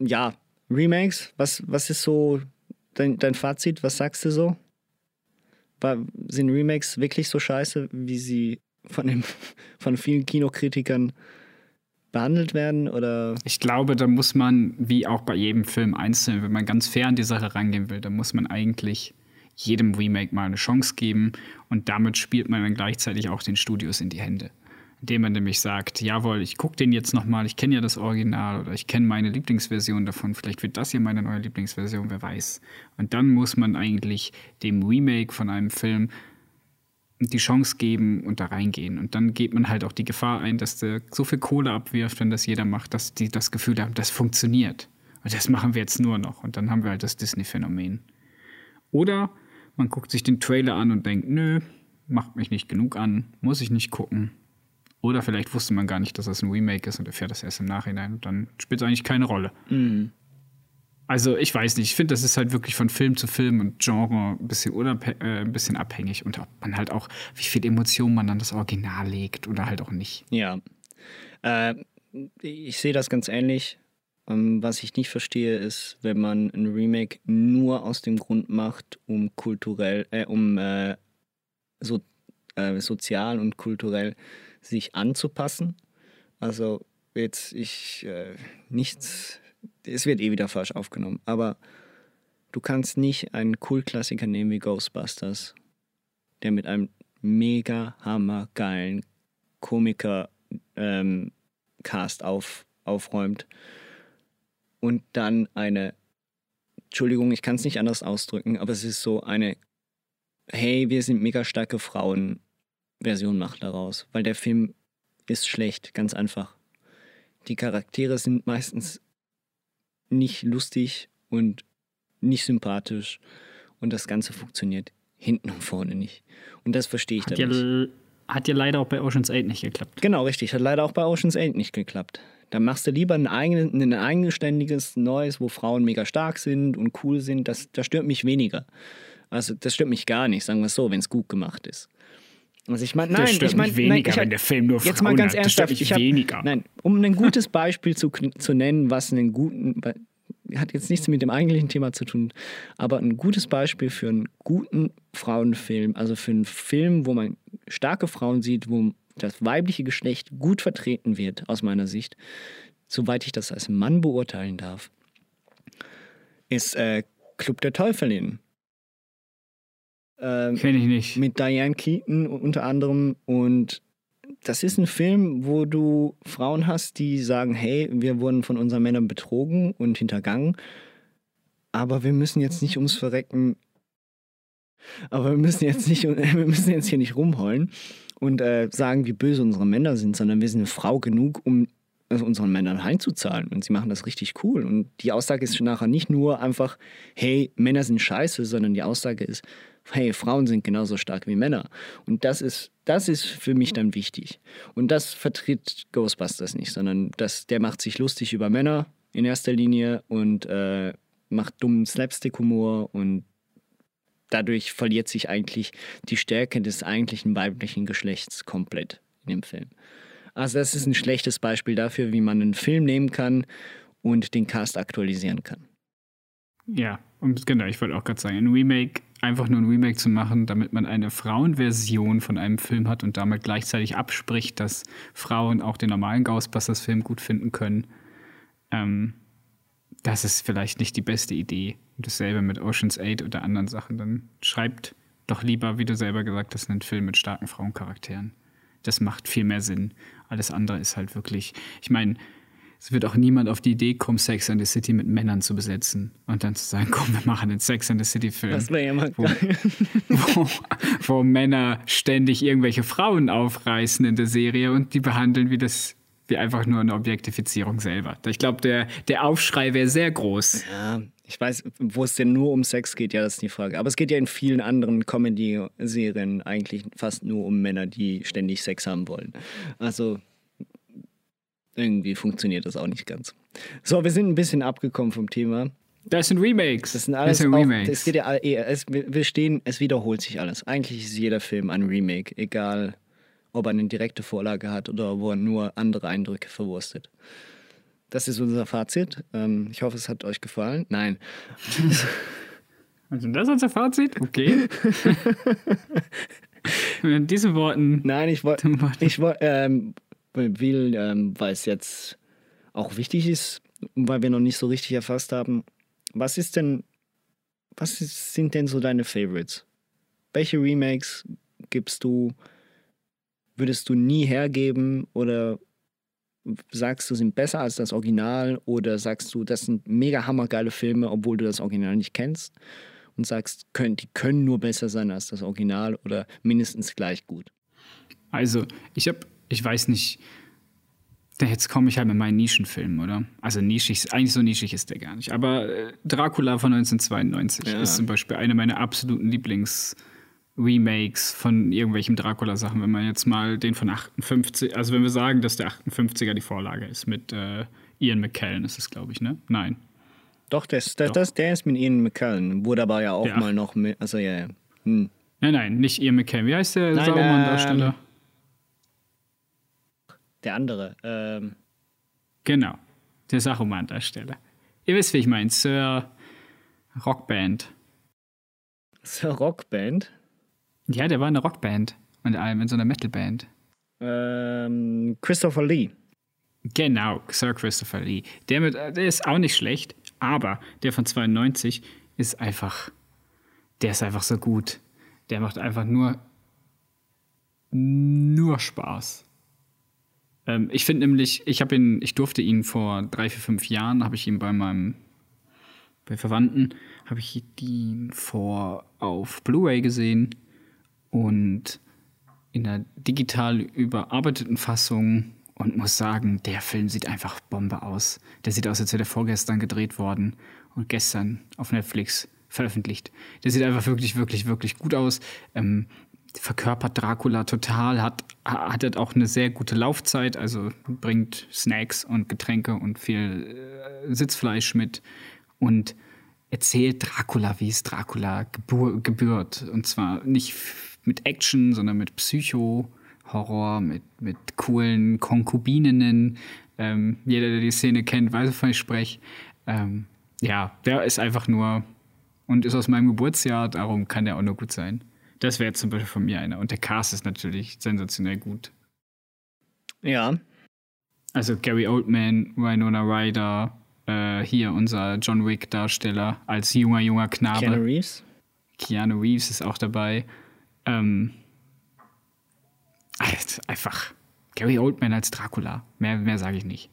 ja, Remakes, was, was ist so dein, dein Fazit? Was sagst du so? War, sind Remakes wirklich so scheiße, wie sie von, dem, von vielen Kinokritikern behandelt werden? Oder Ich glaube, da muss man, wie auch bei jedem Film einzeln, wenn man ganz fair an die Sache rangehen will, da muss man eigentlich jedem Remake mal eine Chance geben und damit spielt man dann gleichzeitig auch den Studios in die Hände. Indem man nämlich sagt, jawohl, ich gucke den jetzt nochmal, ich kenne ja das Original oder ich kenne meine Lieblingsversion davon, vielleicht wird das hier meine neue Lieblingsversion, wer weiß. Und dann muss man eigentlich dem Remake von einem Film die Chance geben und da reingehen. Und dann geht man halt auch die Gefahr ein, dass der so viel Kohle abwirft, wenn das jeder macht, dass die das Gefühl haben, das funktioniert. Und das machen wir jetzt nur noch. Und dann haben wir halt das Disney-Phänomen. Oder man guckt sich den Trailer an und denkt, nö, macht mich nicht genug an, muss ich nicht gucken. Oder vielleicht wusste man gar nicht, dass das ein Remake ist und erfährt das erst im Nachhinein. Und dann spielt es eigentlich keine Rolle. Also ich weiß nicht, ich finde, das ist halt wirklich von Film zu Film und Genre ein bisschen, äh, ein bisschen abhängig und ob man halt auch, wie viel Emotion man an das Original legt oder halt auch nicht. Ja. Äh, ich sehe das ganz ähnlich. Ähm, was ich nicht verstehe, ist, wenn man ein Remake nur aus dem Grund macht, um kulturell, äh, um äh, so, äh, sozial und kulturell sich anzupassen. Also jetzt ich äh, nichts, es wird eh wieder falsch aufgenommen, aber du kannst nicht einen Kultklassiker nehmen wie Ghostbusters, der mit einem mega hammergeilen Komiker ähm, Cast auf, aufräumt und dann eine, Entschuldigung, ich kann es nicht anders ausdrücken, aber es ist so eine, hey, wir sind mega starke Frauen Version macht daraus, weil der Film ist schlecht, ganz einfach. Die Charaktere sind meistens nicht lustig und nicht sympathisch und das Ganze funktioniert hinten und vorne nicht. Und das verstehe ich Hat dann ja, nicht. hat ja leider auch bei Ocean's 8 nicht geklappt. Genau, richtig. Hat leider auch bei Ocean's 8 nicht geklappt. Da machst du lieber ein, eigen, ein eigenständiges Neues, wo Frauen mega stark sind und cool sind. Das, das stört mich weniger. Also das stört mich gar nicht, sagen wir es so, wenn es gut gemacht ist. Also ich meine, nein, das stört ich meine, weniger, nein, ich, wenn der Film nur jetzt Frauen mal ganz hat. Ernsthaft, ich hab, weniger. nein, um ein gutes Beispiel zu, zu nennen, was einen guten, hat jetzt nichts mit dem eigentlichen Thema zu tun, aber ein gutes Beispiel für einen guten Frauenfilm, also für einen Film, wo man starke Frauen sieht, wo das weibliche Geschlecht gut vertreten wird, aus meiner Sicht, soweit ich das als Mann beurteilen darf, ist äh, Club der Teufelin. Ähm, Kenne ich nicht. Mit Diane Keaton unter anderem und das ist ein Film, wo du Frauen hast, die sagen, hey, wir wurden von unseren Männern betrogen und hintergangen, aber wir müssen jetzt nicht ums Verrecken, aber wir müssen jetzt nicht, wir müssen jetzt hier nicht rumheulen und äh, sagen, wie böse unsere Männer sind, sondern wir sind eine Frau genug, um unseren Männern heimzuzahlen. Und sie machen das richtig cool. Und die Aussage ist nachher nicht nur einfach, hey, Männer sind scheiße, sondern die Aussage ist, hey, Frauen sind genauso stark wie Männer. Und das ist, das ist für mich dann wichtig. Und das vertritt Ghostbusters nicht, sondern das, der macht sich lustig über Männer in erster Linie und äh, macht dummen Slapstick-Humor und dadurch verliert sich eigentlich die Stärke des eigentlichen weiblichen Geschlechts komplett in dem Film. Also das ist ein schlechtes Beispiel dafür, wie man einen Film nehmen kann und den Cast aktualisieren kann. Ja, genau, ich wollte auch gerade sagen, ein Remake, einfach nur ein Remake zu machen, damit man eine Frauenversion von einem Film hat und damit gleichzeitig abspricht, dass Frauen auch den normalen Ghostbusters-Film gut finden können, ähm, das ist vielleicht nicht die beste Idee. Und dasselbe mit Ocean's 8 oder anderen Sachen. Dann schreibt doch lieber, wie du selber gesagt hast, einen Film mit starken Frauencharakteren. Das macht viel mehr Sinn. Alles andere ist halt wirklich, ich meine, es wird auch niemand auf die Idee kommen, Sex and the City mit Männern zu besetzen und dann zu sagen, komm, wir machen einen Sex and the City Film. Das wäre ja mal wo, wo, wo, Männer ständig irgendwelche Frauen aufreißen in der Serie und die behandeln wie das wie einfach nur eine Objektifizierung selber. Ich glaube, der, der Aufschrei wäre sehr groß. Ja, ich weiß, wo es denn nur um Sex geht, ja, das ist die Frage. Aber es geht ja in vielen anderen Comedy-Serien eigentlich fast nur um Männer, die ständig Sex haben wollen. Also irgendwie funktioniert das auch nicht ganz. So, wir sind ein bisschen abgekommen vom Thema. Das sind Remakes. Das sind alles das sind Remakes. Auch, es geht ja, es, wir stehen, es wiederholt sich alles. Eigentlich ist jeder Film ein Remake, egal ob er eine direkte Vorlage hat oder wo er nur andere Eindrücke verwurstet. Das ist unser Fazit. Ähm, ich hoffe, es hat euch gefallen. Nein. Also das ist unser Fazit? Okay. Mit diesen Worten. Nein, ich wollte, ich wollte, ähm, will, ähm, weil es jetzt auch wichtig ist weil wir noch nicht so richtig erfasst haben, was ist denn, was ist, sind denn so deine Favorites? Welche Remakes gibst du, würdest du nie hergeben oder sagst du, sind besser als das Original oder sagst du, das sind mega hammergeile Filme, obwohl du das Original nicht kennst und sagst, können, die können nur besser sein als das Original oder mindestens gleich gut? Also, ich habe ich weiß nicht, jetzt komme ich halt mit meinen Nischenfilmen, oder? Also nischig, eigentlich so nischig ist der gar nicht. Aber äh, Dracula von 1992 ja. ist zum Beispiel eine meiner absoluten Lieblings-Remakes von irgendwelchen Dracula-Sachen. Wenn man jetzt mal den von 58, also wenn wir sagen, dass der 58er die Vorlage ist mit äh, Ian McKellen, ist es, glaube ich, ne? Nein. Doch, das, das, Doch. Das, der ist mit Ian McKellen. Wurde aber ja auch der mal noch mit, also ja, ja. Hm. Nein, nein, nicht Ian McKellen. Wie heißt der Sauron-Darsteller? Ähm, der andere. Ähm. Genau, der Saruman-Darsteller. Ihr wisst, wie ich meine, Sir Rockband. Sir Rockband? Ja, der war in einer Rockband und in so einer Metalband. Ähm, Christopher Lee. Genau, Sir Christopher Lee. Der, mit, der ist auch nicht schlecht, aber der von 92 ist einfach, der ist einfach so gut. Der macht einfach nur, nur Spaß. Ähm, ich finde nämlich, ich habe ihn, ich durfte ihn vor drei, vier, fünf Jahren, habe ich ihn bei meinem, bei Verwandten, habe ich ihn vor auf Blu-ray gesehen und in der digital überarbeiteten Fassung und muss sagen, der Film sieht einfach Bombe aus. Der sieht aus, als wäre der vorgestern gedreht worden und gestern auf Netflix veröffentlicht. Der sieht einfach wirklich, wirklich, wirklich gut aus. Ähm, verkörpert Dracula total, hat, hat halt auch eine sehr gute Laufzeit, also bringt Snacks und Getränke und viel äh, Sitzfleisch mit und erzählt Dracula, wie es Dracula gebührt. Und zwar nicht mit Action, sondern mit Psycho-Horror, mit, mit coolen Konkubininnen. Ähm, jeder, der die Szene kennt, weiß, wovon ich spreche. Ähm, ja, der ist einfach nur und ist aus meinem Geburtsjahr, darum kann der auch nur gut sein. Das wäre zum Beispiel von mir einer. Und der Cast ist natürlich sensationell gut. Ja. Also Gary Oldman, Winona Ryder, äh, hier unser John Wick-Darsteller als junger, junger Knabe. Keanu Reeves. Keanu Reeves ist auch dabei. Ähm, einfach Gary Oldman als Dracula. Mehr, mehr sage ich nicht.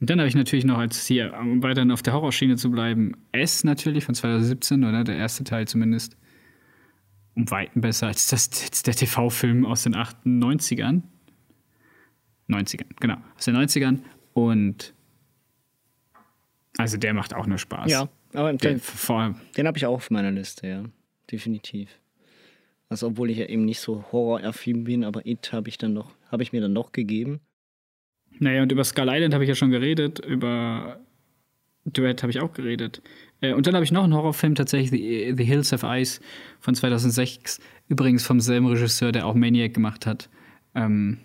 Und dann habe ich natürlich noch als hier, um weiterhin auf der Horrorschiene zu bleiben, S natürlich von 2017, oder? Der erste Teil zumindest. Um Weiten besser als das, der TV-Film aus den 98ern. 90ern, genau. Aus den 90ern. Und also der macht auch nur Spaß. Ja, aber den, den habe ich auch auf meiner Liste, ja. Definitiv. Also obwohl ich ja eben nicht so horroraffin bin, aber It habe ich dann noch, habe ich mir dann noch gegeben. Naja, und über Skull Island habe ich ja schon geredet, über Duet habe ich auch geredet. Äh, und dann habe ich noch einen Horrorfilm, tatsächlich The, Hills of Ice von 2006. Übrigens vom selben Regisseur, der auch Maniac gemacht hat. Ähm,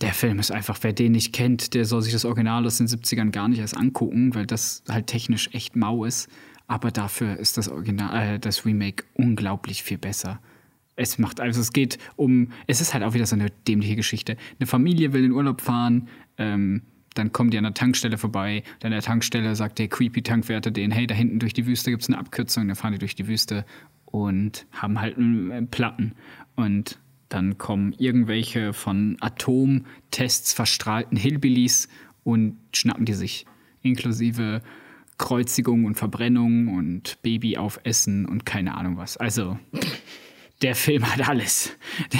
der Film ist einfach, wer den nicht kennt, der soll sich das Original aus den 70ern gar nicht erst angucken, weil das halt technisch echt mau ist. Aber dafür ist das Original, äh, das Remake unglaublich viel besser. Es macht, also es geht um, es ist halt auch wieder so eine dämliche Geschichte. Eine Familie will in Urlaub fahren, ähm, dann kommen die an der Tankstelle vorbei. Dann an der Tankstelle sagt der creepy Tankwärter denen, hey, da hinten durch die Wüste gibt es eine Abkürzung. Dann fahren die durch die Wüste und haben halt einen Platten. Und dann kommen irgendwelche von Atomtests verstrahlten Hillbillies und schnappen die sich. Inklusive Kreuzigung und Verbrennung und Baby aufessen und keine Ahnung was. Also, der Film hat alles.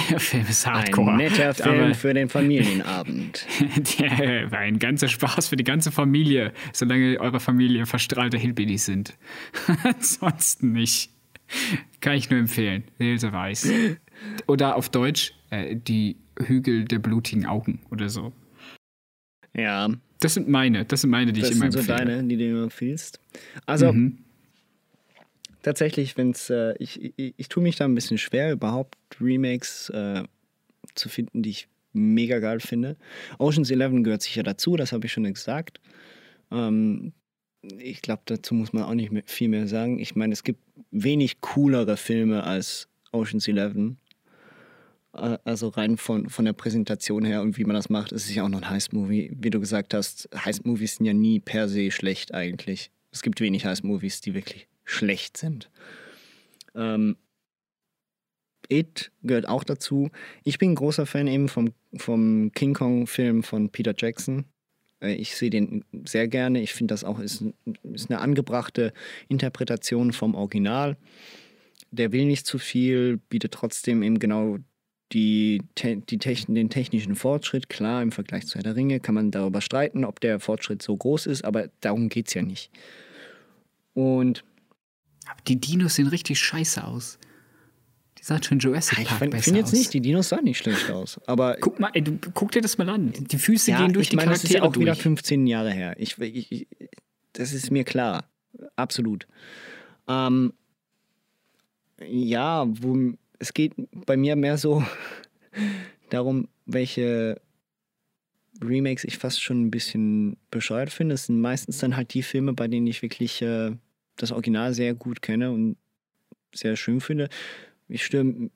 Der Film ist hardcore. Ein netter Film Aber für den Familienabend. der war ein ganzer Spaß für die ganze Familie, solange eure Familie verstrahlte Hillbillies sind. Ansonsten nicht. Kann ich nur empfehlen. Ilse Weiß. Oder auf Deutsch, äh, die Hügel der blutigen Augen oder so. Ja. Das sind meine, das sind meine, die das ich immer empfehle. Das sind so deine, die du empfiehlst. Also, mhm. tatsächlich, wenn es, äh, ich, ich, ich tue mich da ein bisschen schwer, überhaupt Remakes äh, zu finden, die ich mega geil finde. Ocean's Eleven gehört sicher dazu, das habe ich schon gesagt. Ähm, ich glaube, dazu muss man auch nicht mehr, viel mehr sagen. Ich meine, es gibt wenig coolere Filme als Ocean's Eleven. Äh, also rein von, von der Präsentation her und wie man das macht, ist es ja auch noch ein Heist-Movie. Wie du gesagt hast, Heist-Movies sind ja nie per se schlecht eigentlich. Es gibt wenig Heist-Movies, die wirklich schlecht sind. Ähm, It gehört auch dazu. Ich bin ein großer Fan eben vom, vom King Kong-Film von Peter Jackson. Äh, ich sehe den sehr gerne. Ich finde, das auch ist, ist eine angebrachte Interpretation vom Original. Der will nicht zu viel, bietet trotzdem eben genau die, die Techn den technischen Fortschritt, klar, im Vergleich zu Herr der Ringe kann man darüber streiten, ob der Fortschritt so groß ist, aber darum geht es ja nicht. Und. Aber die Dinos sehen richtig scheiße aus. Die sahen schon Jurassic Park Ich finde jetzt nicht, die Dinos sahen nicht schlecht aus. Aber guck mal, ey, du, guck dir das mal an. Die Füße ja, gehen durch ich die meine, Charaktere Das ist ja auch durch. wieder 15 Jahre her. Ich, ich, das ist mir klar. Absolut. Ähm, ja, wo, es geht bei mir mehr so darum, welche Remakes ich fast schon ein bisschen bescheuert finde. Es sind meistens dann halt die Filme, bei denen ich wirklich äh, das Original sehr gut kenne und sehr schön finde. Ich störe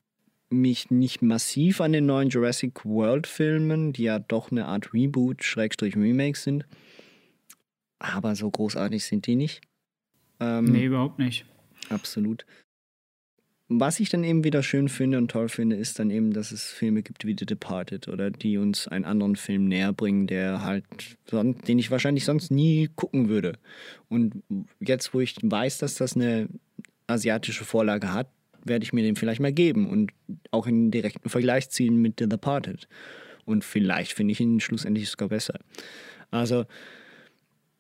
mich nicht massiv an den neuen Jurassic World Filmen, die ja doch eine Art Reboot, Schrägstrich Remake sind. Aber so großartig sind die nicht. Ähm, nee, überhaupt nicht. Absolut. Was ich dann eben wieder schön finde und toll finde, ist dann eben, dass es Filme gibt wie The Departed oder die uns einen anderen Film näher bringen, der halt, den ich wahrscheinlich sonst nie gucken würde. Und jetzt, wo ich weiß, dass das eine asiatische Vorlage hat, werde ich mir den vielleicht mal geben und auch in direkten Vergleich ziehen mit The Departed. Und vielleicht finde ich ihn schlussendlich sogar besser. Also,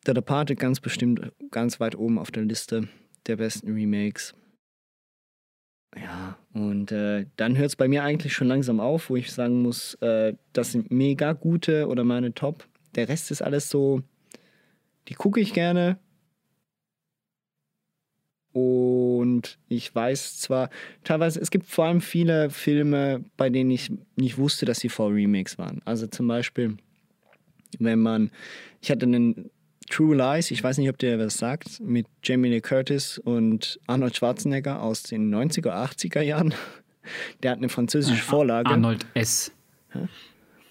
The Departed ganz bestimmt ganz weit oben auf der Liste der besten Remakes. Ja, und äh, dann hört es bei mir eigentlich schon langsam auf, wo ich sagen muss, äh, das sind mega gute oder meine Top. Der Rest ist alles so, die gucke ich gerne. Und ich weiß zwar, teilweise, es gibt vor allem viele Filme, bei denen ich nicht wusste, dass sie vor Remakes waren. Also zum Beispiel, wenn man, ich hatte einen True Lies, ich weiß nicht, ob der was sagt, mit Jamie Lee Curtis und Arnold Schwarzenegger aus den 90er, 80er Jahren. Der hat eine französische Vorlage. Arnold S.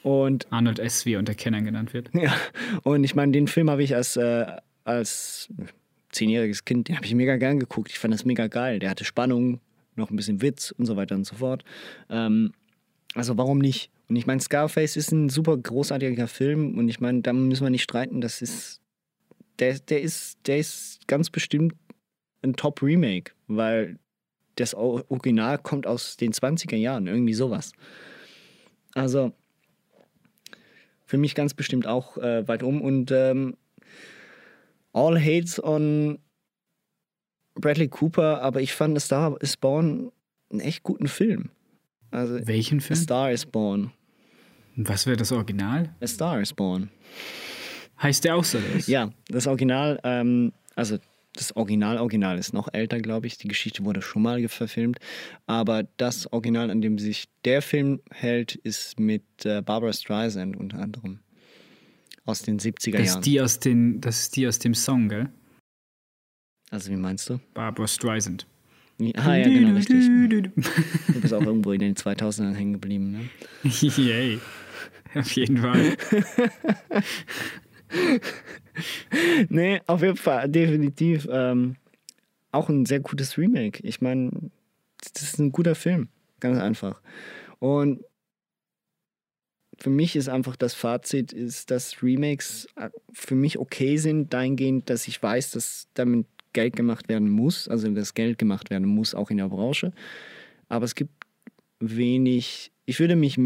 Und Arnold S., wie er unter Kennern genannt wird. Ja, und ich meine, den Film habe ich als, äh, als zehnjähriges Kind, den habe ich mega gern geguckt. Ich fand das mega geil. Der hatte Spannung, noch ein bisschen Witz und so weiter und so fort. Ähm, also warum nicht? Und ich meine, Scarface ist ein super großartiger Film und ich meine, da müssen wir nicht streiten. Das ist, der, der ist, der ist ganz bestimmt ein Top-Remake, weil das Original kommt aus den 20er Jahren, irgendwie sowas. Also für mich ganz bestimmt auch äh, weit um und ähm, all hates on Bradley Cooper, aber ich fand A Star is Born einen echt guten Film. Also, Welchen Film? A Star is Born. Was wäre das Original? A Star is Born. Heißt der auch so? Das? Ja, das Original, ähm, also das Original-Original ist noch älter, glaube ich. Die Geschichte wurde schon mal verfilmt. Aber das Original, an dem sich der Film hält, ist mit äh, Barbara Streisand unter anderem. Aus den 70er Das Jahren. ist, die aus den, das ist die aus dem Song, gell? Also, wie meinst du? Barbara Streisand. Ah, ja, genau, richtig. Du bist auch irgendwo in den 2000ern hängen geblieben, ne? Yay. Auf jeden Fall. nee, auf jeden Fall, definitiv. Ähm, auch ein sehr gutes Remake. Ich meine, das ist ein guter Film. Ganz einfach. Und für mich ist einfach das Fazit, ist, dass Remakes äh, für mich okay sind, dahingehend, dass ich weiß, dass damit Geld gemacht werden muss, also dass Geld gemacht werden muss, auch in der Branche. Aber es gibt wenig, ich würde mich,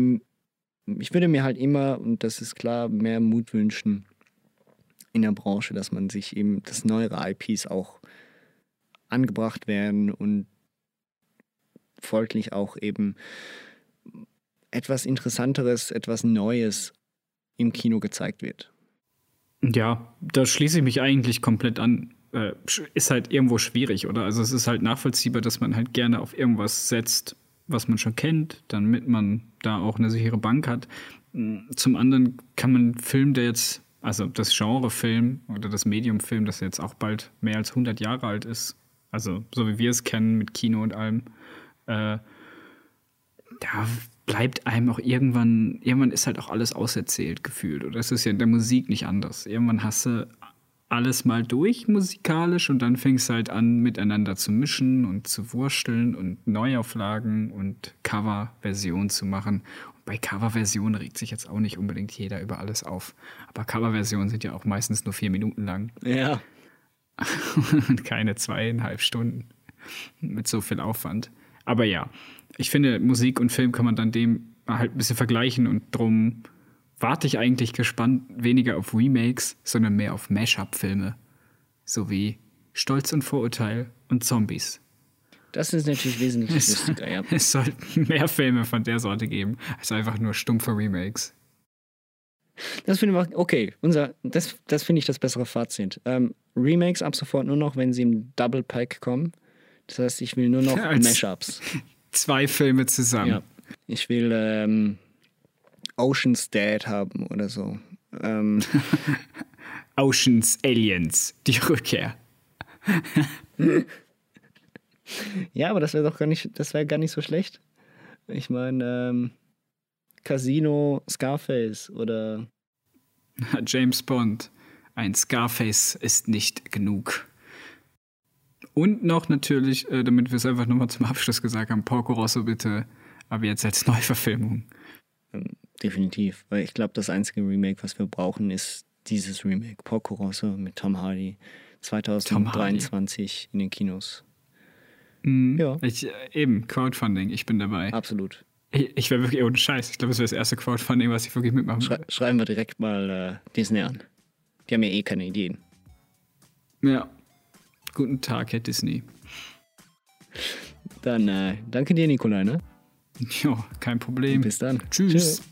ich würde mir halt immer, und das ist klar, mehr Mut wünschen in der Branche, dass man sich eben, dass neuere IPs auch angebracht werden und folglich auch eben etwas Interessanteres, etwas Neues im Kino gezeigt wird. Ja, da schließe ich mich eigentlich komplett an. Äh, ist halt irgendwo schwierig, oder? Also es ist halt nachvollziehbar, dass man halt gerne auf irgendwas setzt, was man schon kennt, damit man da auch eine sichere Bank hat. Zum anderen kann man einen Film, der jetzt, also das Genre-Film oder das Medium-Film, das jetzt auch bald mehr als 100 Jahre alt ist, also so wie wir es kennen mit Kino und allem, äh, da bleibt einem auch irgendwann, irgendwann ist halt auch alles auserzählt gefühlt. Oder es ist ja in der Musik nicht anders. Irgendwann hast du alles mal durch musikalisch und dann fängst du halt an, miteinander zu mischen und zu wursteln und Neuauflagen und Coverversionen zu machen. Bei Coverversionen regt sich jetzt auch nicht unbedingt jeder über alles auf. Aber Coverversionen sind ja auch meistens nur vier Minuten lang. Ja. und keine zweieinhalb Stunden mit so viel Aufwand. Aber ja, ich finde, Musik und Film kann man dann dem halt ein bisschen vergleichen und drum warte ich eigentlich gespannt weniger auf Remakes, sondern mehr auf Mashup-Filme. So wie Stolz und Vorurteil und Zombies. Das ist natürlich wesentlich es, lustiger, ja. Es sollten mehr Filme von der Sorte geben, als einfach nur stumpfe Remakes. Das finde ich okay. Unser, das, das finde ich das bessere Fazit. Ähm, Remakes ab sofort nur noch, wenn sie im Double Pack kommen. Das heißt, ich will nur noch Als Mashups. Zwei Filme zusammen. Ja. Ich will ähm, Ocean's Dead haben oder so. Ähm, Oceans Aliens, die Rückkehr. ja, aber das wäre doch gar nicht, das wäre gar nicht so schlecht. Ich meine, ähm, Casino Scarface oder James Bond. Ein Scarface ist nicht genug. Und noch natürlich, äh, damit wir es einfach nochmal zum Abschluss gesagt haben, Porco Rosso bitte, aber jetzt als Neuverfilmung. Ähm, definitiv, weil ich glaube, das einzige Remake, was wir brauchen, ist dieses Remake, Porco Rosso mit Tom Hardy, 2023 Tom Hardy. in den Kinos. Mhm. Ja. Ich, äh, eben, Crowdfunding, ich bin dabei. Absolut. Ich, ich wäre wirklich ohne Scheiß. Ich glaube, das wäre das erste Crowdfunding, was ich wirklich mitmachen Schrei würde. Schreiben wir direkt mal äh, Disney an. Die haben ja eh keine Ideen. Ja. Guten Tag, Herr Disney. Dann äh, danke dir, Nikolai, ne? Ja, kein Problem. Bis dann. Tschüss. Tschüss.